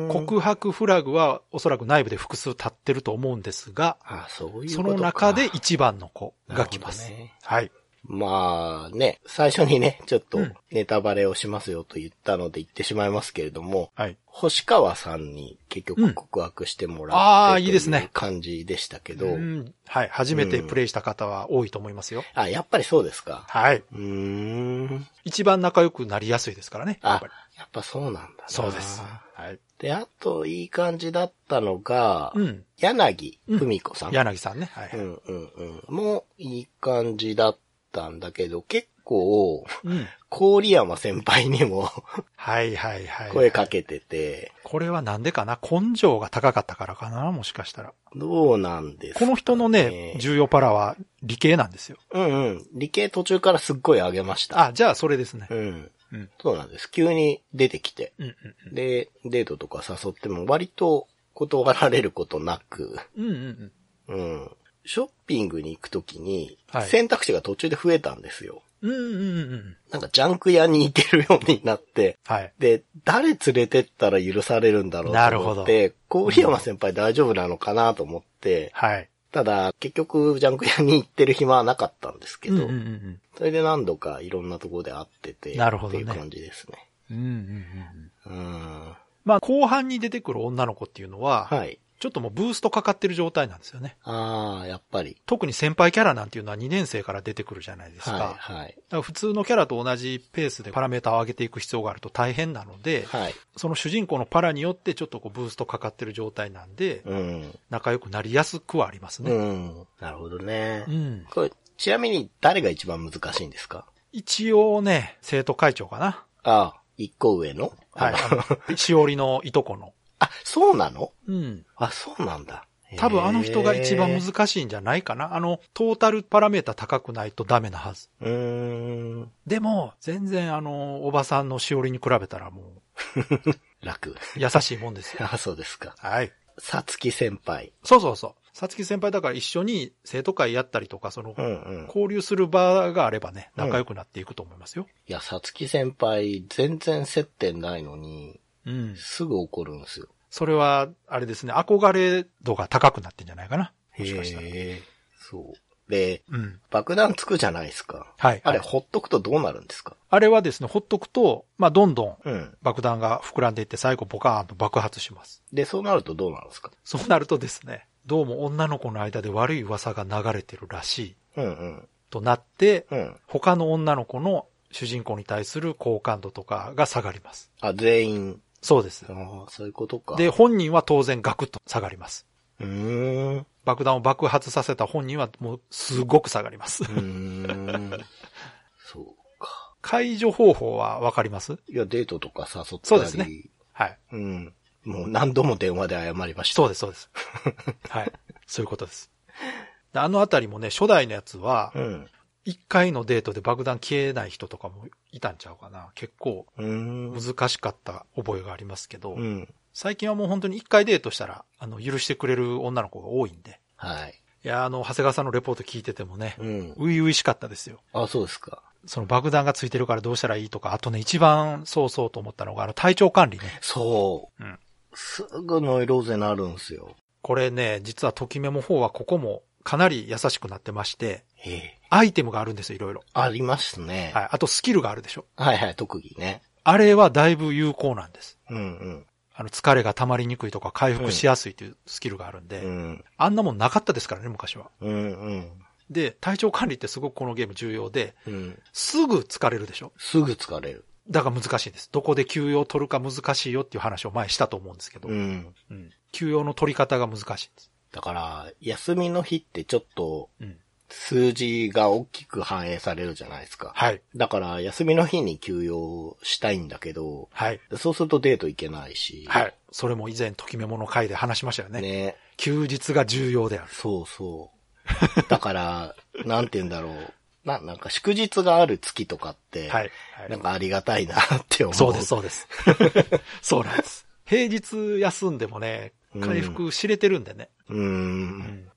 告白フラグはおそらく内部で複数立ってると思うんですが、あ、そういう。その中で一番の子が来ます。ねはい。まあね、最初にね、ちょっとうんネタバレをしますよと言ったので言ってしまいますけれども、はい。星川さんに結局うん告白してもらっていいですね感じでしたけど、うんはい。初めてプレイした方は多いと思いますよ。あ、やっぱりそうですか。はい。うーん。一番仲良くなりやすいですからね。やっあぱり、やっぱそうなんだな。そうです。はい。で、あと、いい感じだったのが、うん。柳文子さん。柳さんね。はい。うんうんうん。もう、いい感じだったんだけど、結構、うん。郡山先輩にもはいはいはい。声かけてて、これはなんでかな？根性が高かったからかな？もしかしたら。どうなんですか、この人のね、重要パラは理系なんですよ。うんうん。理系途中からすっごい上げました。あ、じゃあそれですね。うん。うん。そうなんです。急に出てきて。うんうんで、デートとか誘っても割と断られることなく、うん。うんうんうん。うん。ショッピングに行くときにはい、選択肢が途中で増えたんですよ。うんうんうんうん。なんかジャンク屋に行けるようになって、はい。で、誰連れてったら許されるんだろうとなるほど思って、郡山先輩大丈夫なのかなと思って、はい。ただ、結局、ジャンク屋に行ってる暇はなかったんですけど、うんうんうんそれで何度かいろんなところで会ってて、なるほどねっていう感じですね。うん。うんうんうん。うん。まあ、後半に出てくる女の子っていうのは、はい。ちょっともうブーストかかってる状態なんですよね。ああ、やっぱり。特に先輩キャラなんていうのは2年生から出てくるじゃないですか。はい、はい。だから普通のキャラと同じペースでパラメータを上げていく必要があると大変なので、はい。その主人公のパラによってちょっとこうブーストかかってる状態なんで、うん。仲良くなりやすくはありますね。うん。なるほどね。うん。これ、ちなみに誰が一番難しいんですか？一応ね、生徒会長かな。ああ、一個上の？はい。しおりのいとこの。あ、そうなの？うん。あ、そうなんだ。多分あの人が一番へ難しいんじゃないかな。あの、トータルパラメータ高くないとダメなはず。ーうーん。でも、全然あの、おばさんのしおりに比べたらも 楽。う、優しいもんですよ。あ、そうですか。はい。さつき先輩。そうそうそう。さつき先輩だから一緒に生徒会やったりとか、その。交流する場があればね、仲良くなっていくと思いますよ。いや、さつき先輩、全然接点ないのに、うん。すぐ怒るんですよ。それは、あれですね、憧れ度が高くなってんじゃないかな。もしかしたら。へえ。そう。で、うん。爆弾つくじゃないですか。はい。あれ、はいほっとくとどうなるんですか？あれはですね、ほっとくと、まあ、どんどん。爆弾が膨らんでいって最後ボカーンと爆発します。で、そうなるとどうなるんですか？そうなるとですね、どうも女の子の間で悪い噂が流れてるらしいうんうん。となって、うん。他の女の子の主人公に対する好感度とかが下がります。あ、全員。そうです。ああ、そういうことか。で、、本人は当然ガクッと下がります。うーん。う爆弾を爆発させた本人はもうすごく下がります。ーん。そうか。解除方法はわかります？いや、デートとか誘ったり。そうですね。はい。うん。もう何度も電話で謝りました。そうです、そうです。はい。そういうことです。であのあたりもね、初代のやつは、うん。一回のデートで爆弾消えない人とかもいたんちゃうかな。結構。難しかった覚えがありますけど、うん。最近はもう本当に一回デートしたら、あの、許してくれる女の子が多いんで。はい。いや、あの、長谷川さんのレポート聞いててもね、うん。ういういしかったですよ。あ、そうですか。その爆弾がついてるからどうしたらいいとか、あとね、一番そうそうと思ったのが、あの、体調管理ね。そう。うんすぐノイローゼなるんすよ。これね、実はときメモ4はここもかなり優しくなってまして、ええアイテムがあるんですよ、いろいろ。ありますね。はい。あとスキルがあるでしょ。はいはい、特技ね。あれはだいぶ有効なんです。うんうん。あの、疲れが溜まりにくいとか回復しやすいというスキルがあるんで、うん。あんなもんなかったですからね、昔は。うんうん。で、体調管理ってすごくこのゲーム重要で、うん。すぐ疲れるでしょ。すぐ疲れる。だから難しいんです。どこで休養を取るか難しいよっていう話を前したと思うんですけど、うん。うん休養の取り方が難しいんです。だから、休みの日ってちょっとうん。数字が大きく反映されるじゃないですか。はい。だから、休みの日に休養したいんだけど、はい。そうするとデート行けないし。はい。それも以前、ときメモの回で話しましたよね。ね。休日が重要である。そうそう。だから、なんて言うんだろう。な、なんか祝日がある月とかって、はい。はいなんかありがたいなって思う。そうです、そうです。そうなんです。平日休んでもね、回復知れてるんでね。うーん。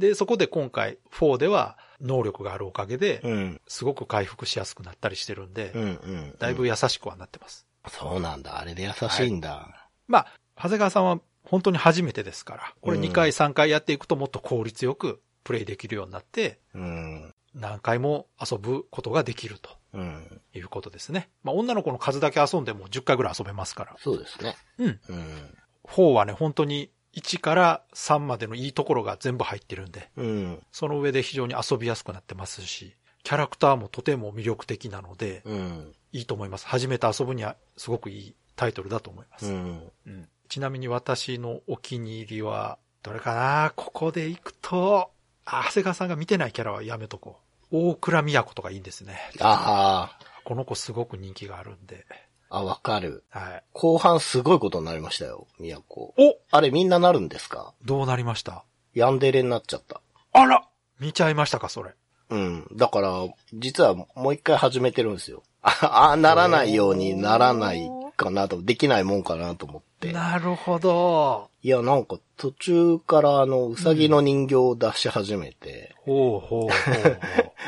で、そこで今回4では能力があるおかげで、うん。すごく回復しやすくなったりしてるんで、うん。うん。だいぶ優しくはなってます。そうなんだ。あれで優しいんだ。まあ、長谷川さんは本当に初めてですから、これうん2回3回やっていくともっと効率よくプレイできるようになって、うん。何回も遊ぶことができるとうん。いうことですね。まあ、女の子の数だけ遊んでも10回ぐらい遊べますから。そうですね。うん。うん。4はね、本当に1から3までのいいところが全部入ってるんで、うん。その上で非常に遊びやすくなってますし、キャラクターもとても魅力的なので、うん。いいと思います。初めて遊ぶにはすごくいいタイトルだと思います。うん。うんちなみに私のお気に入りは、どれかな？ここで行くと、あ、長谷川さんが見てないキャラはやめとこう。大倉都とかいいんですね。あこの子すごく人気があるんで。あ。あ、わかる。はい。後半すごいことになりましたよ、宮古。おあれみんななるんですか？どうなりました？ヤンデレになっちゃった。あら見ちゃいましたか、それ。うん。だから、実はもう一回始めてるんですよ。ああ、ならないようにならないかなと、できないもんかなと思って。なるほど。いや、なんか途中からあの、うさぎの人形を出し始めて、ほうほうほうほう。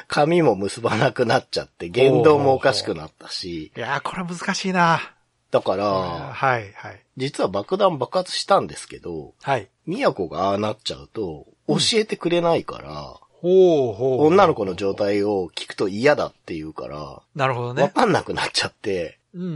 髪も結ばなくなっちゃって、言動もおかしくなったし、いやー、これ難しいな。だから、はい、はい。実は爆弾爆発したんですけど、はい。宮古がああなっちゃうと、教えてくれないから、ほうほう。女の子の状。態を聞くと嫌だって言うから、なるほどわね。かんなくなっちゃって、うんうんう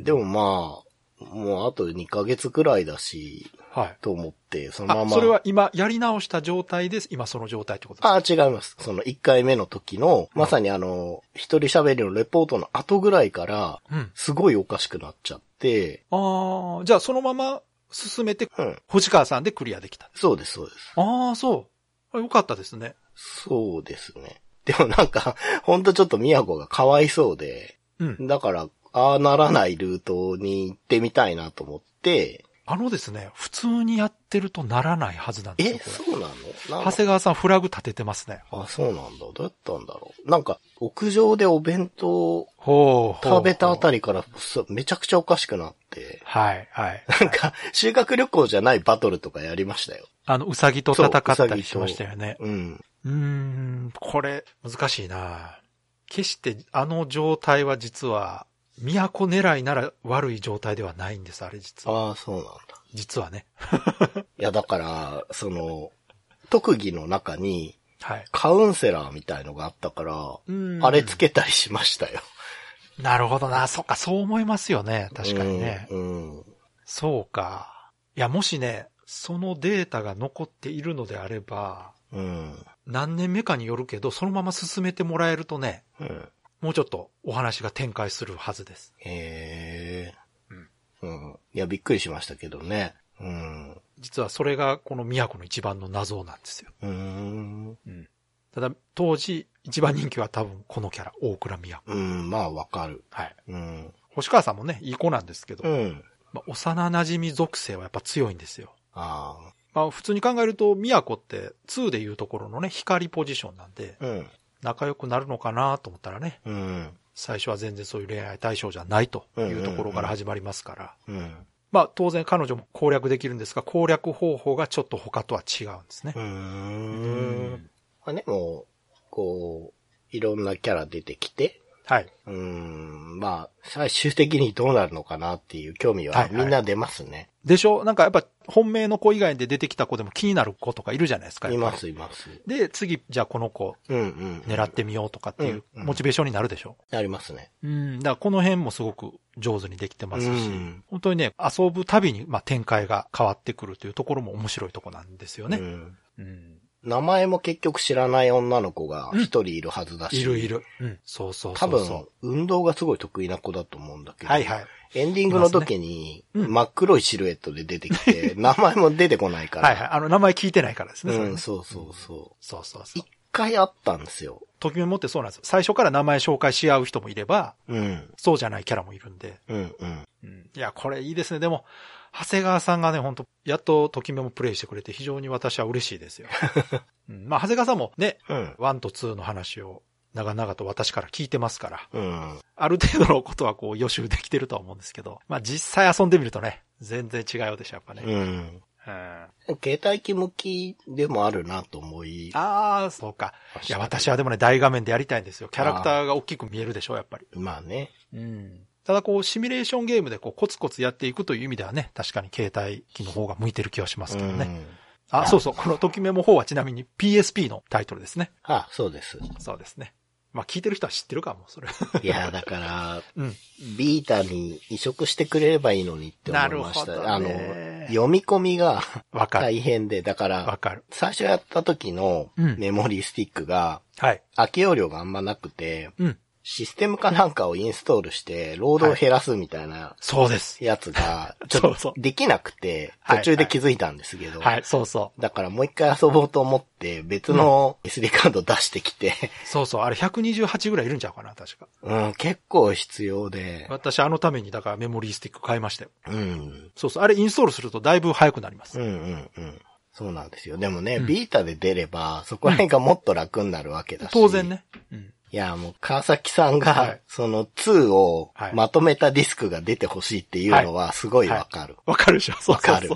ん。でもまあ、もうあと2ヶ月くらいだし、はい。と思って、そのまあ、ま。それは今やり直した状態です。今その状態ってことですか？あ、違います。その1回目の時の、まさにあの、一人喋りのレポートの後ぐらいから、うん。すごいおかしくなっちゃって、ああ、じゃあそのまま進めて、うん。星川さんでクリアできた。そうです、そうです。ああ、そう。あよかったですね。そうですね。でもなんか、ほんとちょっと宮古がかわいそうで、うん。だから、ああならないルートに行ってみたいなと思って、あのですね、普通にやってるとならないはずなんですえよ、これ。そうなの？長谷川さんフラグ立ててますね。あ、そうなんだ。どうやったんだろう。なんか、屋上でお弁当を。食べたあたり。りから、めちゃくちゃおかしくなって、はい、はい。なんか、修学旅行じゃないバトルとかやりましたよ。あの、うさぎと戦ったりしましたよね。うん。うーん、これ、難しいな決して、あの状態は実は、都狙いなら悪い状態ではないんです、あれ実は。ああ、そうなんだ。実はね。いや、だから、その、特技の中に、カウンセラーみたいのがあったから、あれつけたりしましたよ。なるほどな。そっか、そう思いますよね。確かにね。うん。うんそうか。いや、もしね、そのデータが残っているのであれば、うん。何年目かによるけど、そのまま進めてもらえるとね、うん。もうちょっとお話が展開するはずです。へえ。うん。いや、びっくりしましたけどね。うん。実はそれがこの都の一番の謎なんですよ。うーん。ただ、当時、一番人気は多分このキャラ、大倉都。うん、まあ、わかる。はい。うん。星川さんもね、いい子なんですけど、うん。まあ、幼馴染属性はやっぱ強いんですよ。あまあ、普通に考えると、都って2でいうところのね、光ポジションなんで、あ。うん。仲良くなるのかなと思ったらね、うん。最初は全然そういう恋愛対象じゃないというところから始まりますから。うん。まあ当然彼女も攻略できるんですが、攻略方法がちょっと他とは違うんですねう。ーん。まあでも、こう、いろんなキャラ出てきて、はい。うーん、まあ、最終的にどうなるのかなっていう興味はみんな出ますね。でしょ？なんかやっぱ本命の子以外で出てきた子でも気になる子とかいるじゃないですか。います、います。で、次、じゃあこの子うんうん。狙ってみようとかっていううんうんモチベーションになるでしょ？ありますね。うん。だからこの辺もすごく上手にできてますし、うん本当にね、遊ぶたびに、まあ、展開が変わってくるというところも面白いところなんですよね。うんうん。名前も結局知らない女の子が一人いるはずだし。いるいる。うん。そうそう多。分、運動がすごい得意な子だと思うんだけど。はいはい。エンディングの時に、うん真っ黒いシルエットで出てきて、名前も出てこないから。はいはい。あの、名前聞いてないからですね。うん、そうそうそう。そうそうそう一。回あったんですよ。ときめもってそうなんですよ。最初から名前紹介し合う人もいれば、うん、そうじゃないキャラもいるんで。うん、うん。うん。いや、これいいですね。でも、長谷川さんがね、本当やっとときめもプレイしてくれて非常に私は嬉しいですよ。うん、まあ、長谷川さんもね、うん、1と2の話を長々と私から聞いてますから、うん。ある程度のことはこう予習できてるとは思うんですけど、まあ実際遊んでみるとね、全然違うでしょ、やっぱね。うん。うん携帯機向きでもあるなと思い。ああ、そうか。いや、私はでもね、大画面でやりたいんですよ。キャラクターが大きく見えるでしょ、やっぱり。まあね。うん。ただこう、シミュレーションゲームでこう、コツコツやっていくという意味ではね、確かに携帯機の方が向いてる気はしますけどね。うんあ、そうそう。このときメモ4はちなみに PSP のタイトルですね。あ、そうです。そうですね。まあ聞いてる人は知ってるかも、それ。いや、だから、うん。ビータに移植してくれればいいのにって思いました。なるほどあねの、読み込みがわかる。大変で、だかわら、かる。最初やった時のうんメモリースティックが、はい。空き容量があんまなくて、うん。システムかなんかをインストールして、ロードを減らすみたいなそうです。やつが、ちょっとできなくて、はい途中で気づいたんですけど、はい、そうそう。だからもう一回遊ぼうと思って、別の SD カード出してきて、そうそう。あれ128ぐらいいるんちゃうかな、確か。うん、結構必要で、私あのために、だからメモリースティック買いましたよ。うん、そうそう。あれインストールするとだいぶ早くなります。うん、うん、うん。そうなんですよ。でもね、うんビータで出れば、そこら辺がもっと楽になるわけだし。当然。ね。うん。いや、もう、川崎さんが、はいその2をはいまとめたディスクが出てほしいっていうのはすごいわかる。わかるでしょそうそうわかる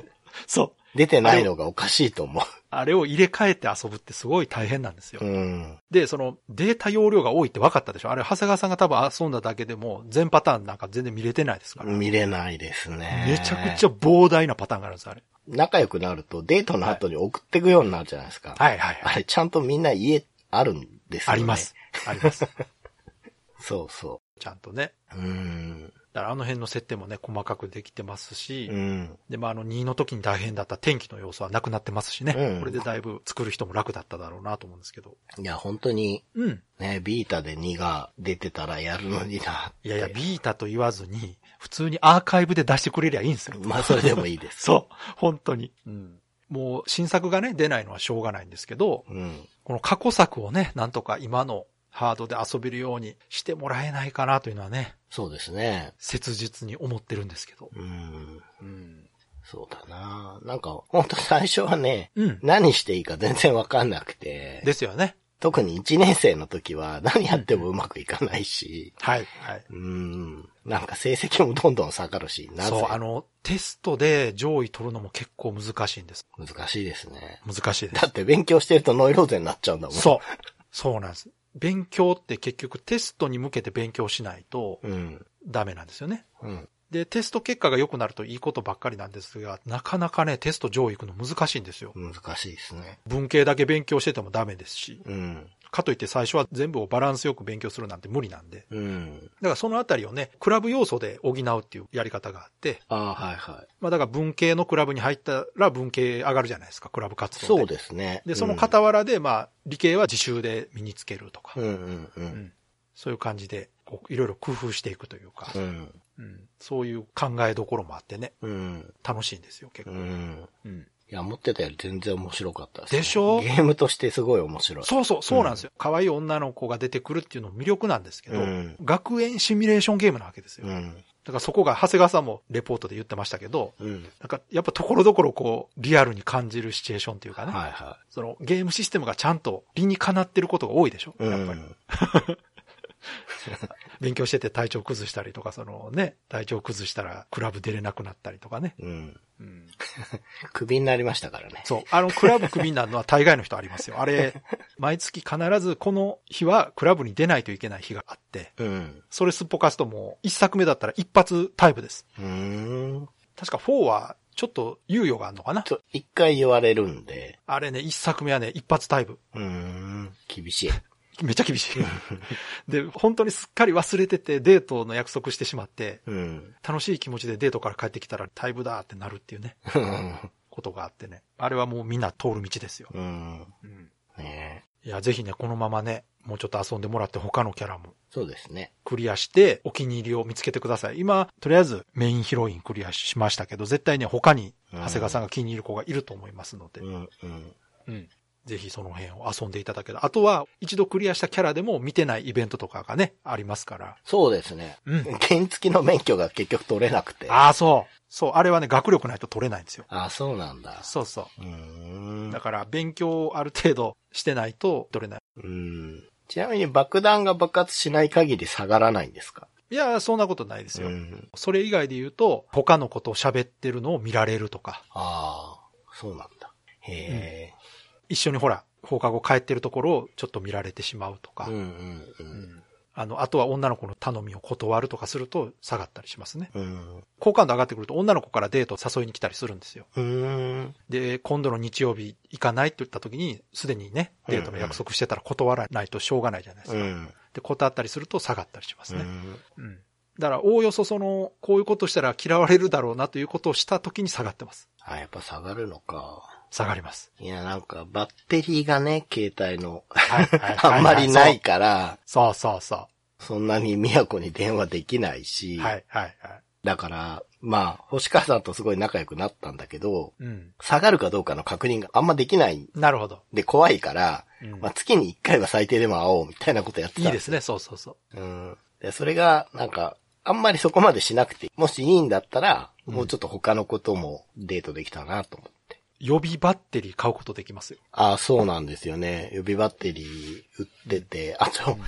そう。出てないのがおかしいと思あれを入れ替えて遊ぶってすごい大変なんですよ。う。うん。で、そのデータ容量が多いって分かったでしょあれ、長谷川さんが多分遊んだだけでも全パターンなんか全然見れてないですから。見れないですね。めちゃくちゃ膨大なパターンがあるんです、あれ。仲良くなるとデートの後に送っていくようになるじゃないですか。はいはいはい。あれちゃんとみんな家あるんですよね。あります。。あります。そうそちゃんとね。う。うん。だからあの辺の設定もね、細かくできてますし、うん。で、まあ、あの、2の時に大変だった天気の要素はなくなってますしね。うんこれでだいぶ作る人も楽だっただろうなと思うんですけど。いや、本当に、うん。ね、ビータで2が出てたらやるのにな。いやいや、ビータと言わずに、普通にアーカイブで出してくれりゃいいんですよ。まあ、それでもいいです。そう。本当に。うん。もう、新作がね、出ないのはしょうがないんですけど、うん。この過去作をね、なんとか今のハードで遊べるようにしてもらえないかなというのはね、そうですね。切実に思ってるんですけど。うん。うん。そうだななんか、本当最初はね、うん。何していいか全然わかんなくて、ですよね。特に1年生の時は何やってもうまくいかないし、はい。はい。うん。なんか成績もどんどん下がるし、なぜ？そう、あの、テストで上位取るのも結構難しいんです。難しいですね。難しいですだ。って勉強してるとノイローゼになっちゃうんだもん。そう。そうなんです。勉強って結局テストに向けて勉強しないとう。うん。ダメなんですよね。うん。で、テスト結果が良くなるといいことばっかりなんですが、なかなかね、テスト上位行くの難しいんですよ。難しいですね。文系だけ勉強しててもダメですし、うん。かといって最初は全部をバランスよく勉強するなんて無理なんで。うん。だからそのあたりをね、クラブ要素で補うっていうやり方があって、ああ、はいはい。まあだから文系のクラブに入ったら文系上がるじゃないですか、クラブ活動で。そうですね。で、その傍らで、まあ、理系は自習で身につけるとか、うんうんう。うんんそういう感じで、こういろいろ工夫していくというか、うん。うんそういう考えどころもあってね、うん。楽しいんですよ、結う構。ん。うんいや、思ってたより全然面白かったです、でしょ？ゲームとしてすごい面白い。そうそう、そうなんですよ。可愛い女の子が出てくるっていうのも魅力なんですけど、うん学園シミュレーションゲームなわけですよ。うん。だからそこが長谷川さんもレポートで言ってましたけど、うん。なんかやっぱところどころこう、リアルに感じるシチュエーションというかね。はいはそのゲームシステムがちゃんと理にかなってることが多いでしょ？い。やっぱり。うん勉強してて体調崩したりとか、そのね、体調崩したらクラブ出れなくなったりとかね。うん。うん、クビになりましたからね。そう。あの、クラブクビになるのは大概の人ありますよ。あれ、毎月必ずこの日はクラブに出ないといけない日があって、うん。それすっぽかすともう一作目だったら一発タイプです。うーん。確か4はちょっと猶予があるのかな一回言われるんで、あれね、一作目はね、一発タイプ。うーん。厳しい。めっちゃ厳しい。で、本当にすっかり忘れててデートの約束してしまって、うん。楽しい気持ちでデートから帰ってきたらタイプだってなるっていうね、ことがあってね。あれはもうみんな通る道ですよ。うん。うん。ねいや、ぜひね、このままね、もうちょっと遊んでもらって他のキャラもそうですね。クリアしてお気に入りを見つけてください。今、とりあえずメインヒロインクリアしましたけど、絶対ね、他に長谷川さんが気に入る子がいると思いますので、うん。うん。うん。ぜひその辺を遊んでいただける。あとは、一度クリアしたキャラでも見てないイベントとかがね、ありますから。そうですね。うん原付きの免許が結局取れなくて。あああ、そう。そう、あれはね、学力ないと取れないんですよ。あ、そうなんだ。そうそうう。ーんだ。から、勉強をある程度してないと取れない。うん。ちなみに爆弾が爆発しない限り下がらないんですか？いや、そんなことないですよ。ん。それ以外で言うと、他のことを喋ってるのを見られるとか、ああ、そうなんだ。へえ。一緒にほら、放課後帰ってるところをちょっと見られてしまうとか、うんうんう。うんんあの、あとは女の子の頼みを断るとかすると下がったりしますね。うん。好感度上がってくると女の子からデートを誘いに来たりするんですよ。うーん。で、今度の日曜日行かないって言った時に、すでにね、デートの約束してたら断らないとしょうがないじゃないですか。うん。で、断ったりすると下がったりしますね。うん。うん。だから、おおよそその、こういうことしたら嫌われるだろうなということをした時に下がってます。あ、やっぱ下がるのか。下がります。いや、なんか、バッテリーがね、携帯の、はいはい あんまりないから、そうそうそそんなに宮古に電話できないし、う。はいはいはい。だから、まあ、星川さんとすごい仲良くなったんだけど、うん。下がるかどうかの確認があんまできないんなるほど。で怖いから、うんまあ、月に一回は最低でも会おうみたいなことやってた。いいですね、そうそうそう。うん。で、それが、なんか、あんまりそこまでしなくて、もしいいんだったら、うんもうちょっと他のこともデートできたなと思って。予備バッテリー買うことできますよ。ああ、そうなんですよね。予備バッテリー売ってて、あと、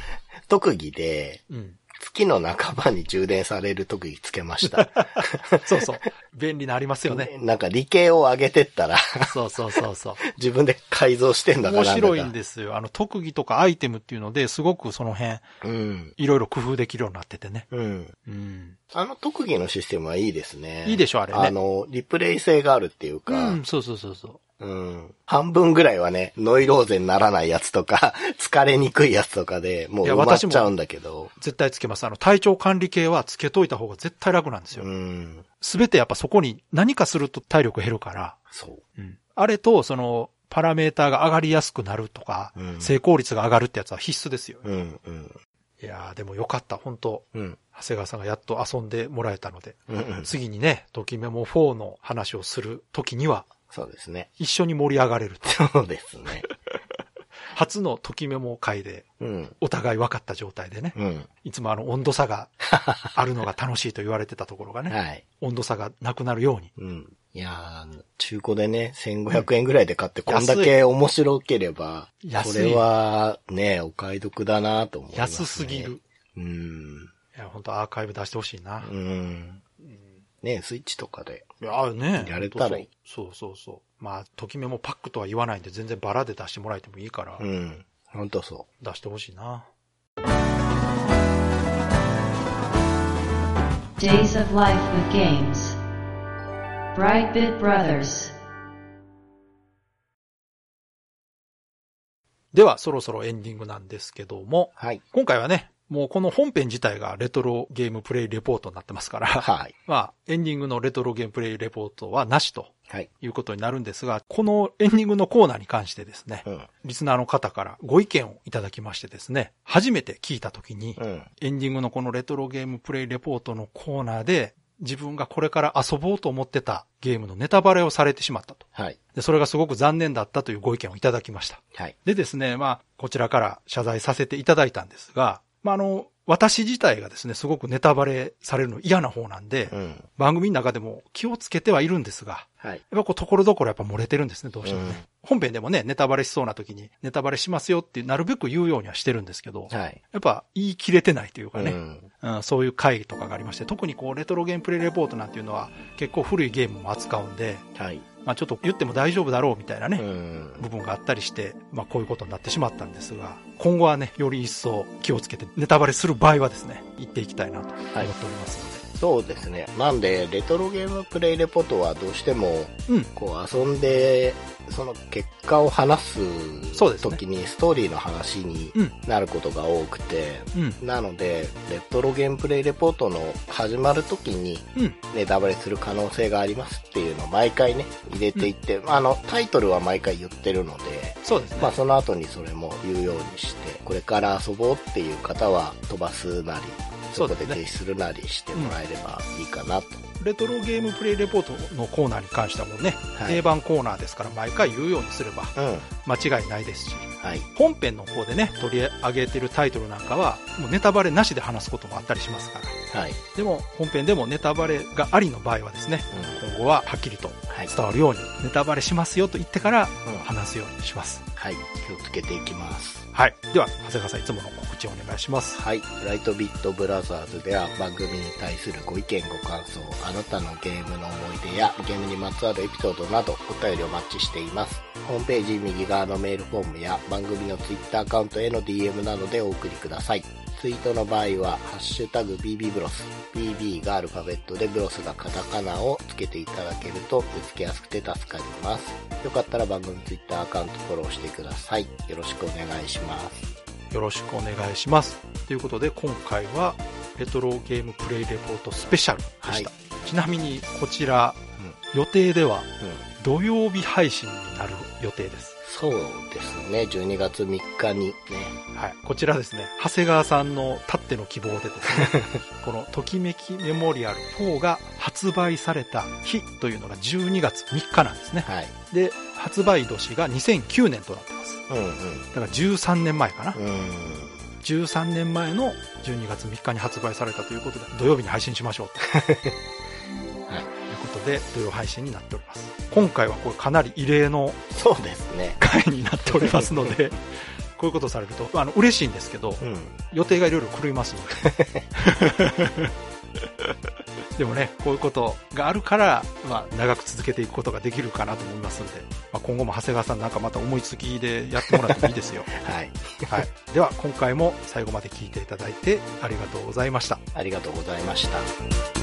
特技で、うん。月の半ばに充電される特技つけました。そうそう。便利なありますよね。なんか理系を上げてったら、そうそうそうそう。自分で改造してんだから。面白いんですよ。あの、特技とかアイテムっていうので、すごくその辺、うん。いろいろ工夫できるようになっててね。うん。うん。あの特技のシステムはいいですね。いいでしょあれねあの、リプレイ性があるっていうか、うん、そうそうそうそう。うん。半分ぐらいはね、ノイローゼにならないやつとか、疲れにくいやつとかで、もういや埋まっ私もちゃうんだけど。絶対つけます。あの、体調管理系はつけといた方が絶対楽なんですよう。ん。すべてやっぱそこに何かすると体力減るから、そう。うん。あれと、その、パラメーターが上がりやすくなるとか、うん成功率が上がるってやつは必須ですよ。うん、うん。いやーでもよかった。本当うん。長谷川さんがやっと遊んでもらえたので、うん、うん。次にね、ときメモ4の話をする時には、そうですね。一緒に盛り上がれると。そうですね。初のときメモ会で、うん。お互い分かった状態でね、うん。いつもあの温度差があるのが楽しいと言われてたところがね、はい。温度差がなくなるように。うん。いやー中古でね、1500円ぐらいで買って、こんだけ面白ければ、これはね、お買い得だなと思います、ね。安すぎる。。うん。いや、本当アーカイブ出してほしいな。うん。ねスイッチとかで。いや、ね。やれたらいいそうそうそう。まあ、ときメモパックとは言わないんで、全然バラで出してもらえてもいいから、うん。ほんとそ出してほしいな。Days of Life with Games. Brightbit Brothers. では、そろそろエンディングなんですけども、う。はい。今回はね、もうこの本編自体がレトロゲームプレイレポートになってますから、はい。まあ、エンディングのレトロゲームプレイレポートはなしとはい。いうことになるんですが、このエンディングのコーナーに関してですね、うん。リスナーの方からご意見をいただきましてですね、初めて聞いたときに、うん。エンディングのこのレトロゲームプレイレポートのコーナーで、自分がこれから遊ぼうと思ってたゲームのネタバレをされてしまったと。はい。で、それがすごく残念だったというご意見をいただきました。はい。でですね、まあ、こちらから謝罪させていただいたんですが、まあ、あの、私自体がですね、すごくネタバレされるの嫌な方なんで、うん。番組の中でも気をつけてはいるんですが、はい。やっぱこう、ところどころやっぱ漏れてるんですね、どうしてもね。うん本編でもね、ネタバレしそうな時に、ネタバレしますよってなるべく言うようにはしてるんですけど、はい。やっぱ言い切れてないというかね、うん。うんそういう回とかがありまして、特にこう、レトロゲームプレイレポートなんていうのは結構古いゲームも扱うんで、はい。まあちょっと言っても大丈夫だろうみたいなね、うん。部分があったりして、まあこういうことになってしまったんですが、今後はね、より一層気をつけて、ネタバレする場合はですね、言っていきたいなと思っておりますので。そうですね。なんで、レトロゲームプレイレポートはどうしても、うん。こう遊んで、その結果を話す時にストーリーの話にうん。なることが多くて、うん。なので、レトロゲームプレイレポートの始まる時にうん。ネタバレする可能性がありますっていうのを毎回ね、入れていって、あの、タイトルは毎回言ってるので、そうですね。まあその後にそれも言うようにして、これから遊ぼうっていう方は飛ばすなり、そこで停止するなりしてもらえればいいかなと。レトロゲームプレイレポートのコーナーに関してはもうね、はい定番コーナーですから毎回言うようにすればうん。間違いないですし、はい。本編の方でね、取り上げてるタイトルなんかは、もうネタバレなしで話すこともあったりしますから。はい。でも、本編でもネタバレがありの場合はですね、うん。今後ははっきりとはい。伝わるように、ネタバレしますよと言ってからうん話すようにします。はい。気をつけていきます。はい。では、長谷川さんいつもの告知お願いします。はい。ライトビットブラザーズでは番組に対するご意見ご感想、あなたのゲームの思い出やゲームにまつわるエピソードなどお便りをマッチしています。ホームページ右側のメールフォームや番組のツイッターアカウントへの DM などでお送りください。ツイートの場合は、ハッシュタグ BB ブロス。BB がアルファベットでブロスがカタカナをつけていただけると見つけやすくて助かります。よかったら番組ツイッターアカウントフォローしてください。よろしくお願いします。よろしくお願いします。ということで、今回は、レトロゲームプレイレポートスペシャルでした。はいちなみに、こちら、うん。予定ではうん。土曜日配信になる予定です。そうですね。12月3日にね。はい。こちらですね、長谷川さんのたっての希望でですね、このときめきメモリアル4が発売された日というのが12月3日なんですね。はい。で、発売年が2009年となってます。うんうん。だから13年前かな。うん。13年前の12月3日に発売されたということで、土曜日に配信しましょうと。で、土曜配信になっております。今回はこれかなり異例のそうですね。回になっておりますので、こういうことされると、あの、嬉しいんですけど、うん。予定がいろいろ狂いますので。でもね、こういうことがあるから、まあ、長く続けていくことができるかなと思いますので、まあ、今後も長谷川さんなんかまた思いつきでやってもらってもいいですよ。はい。はい。では、今回も最後まで聞いていただいてありがとうございました。ありがとうございました。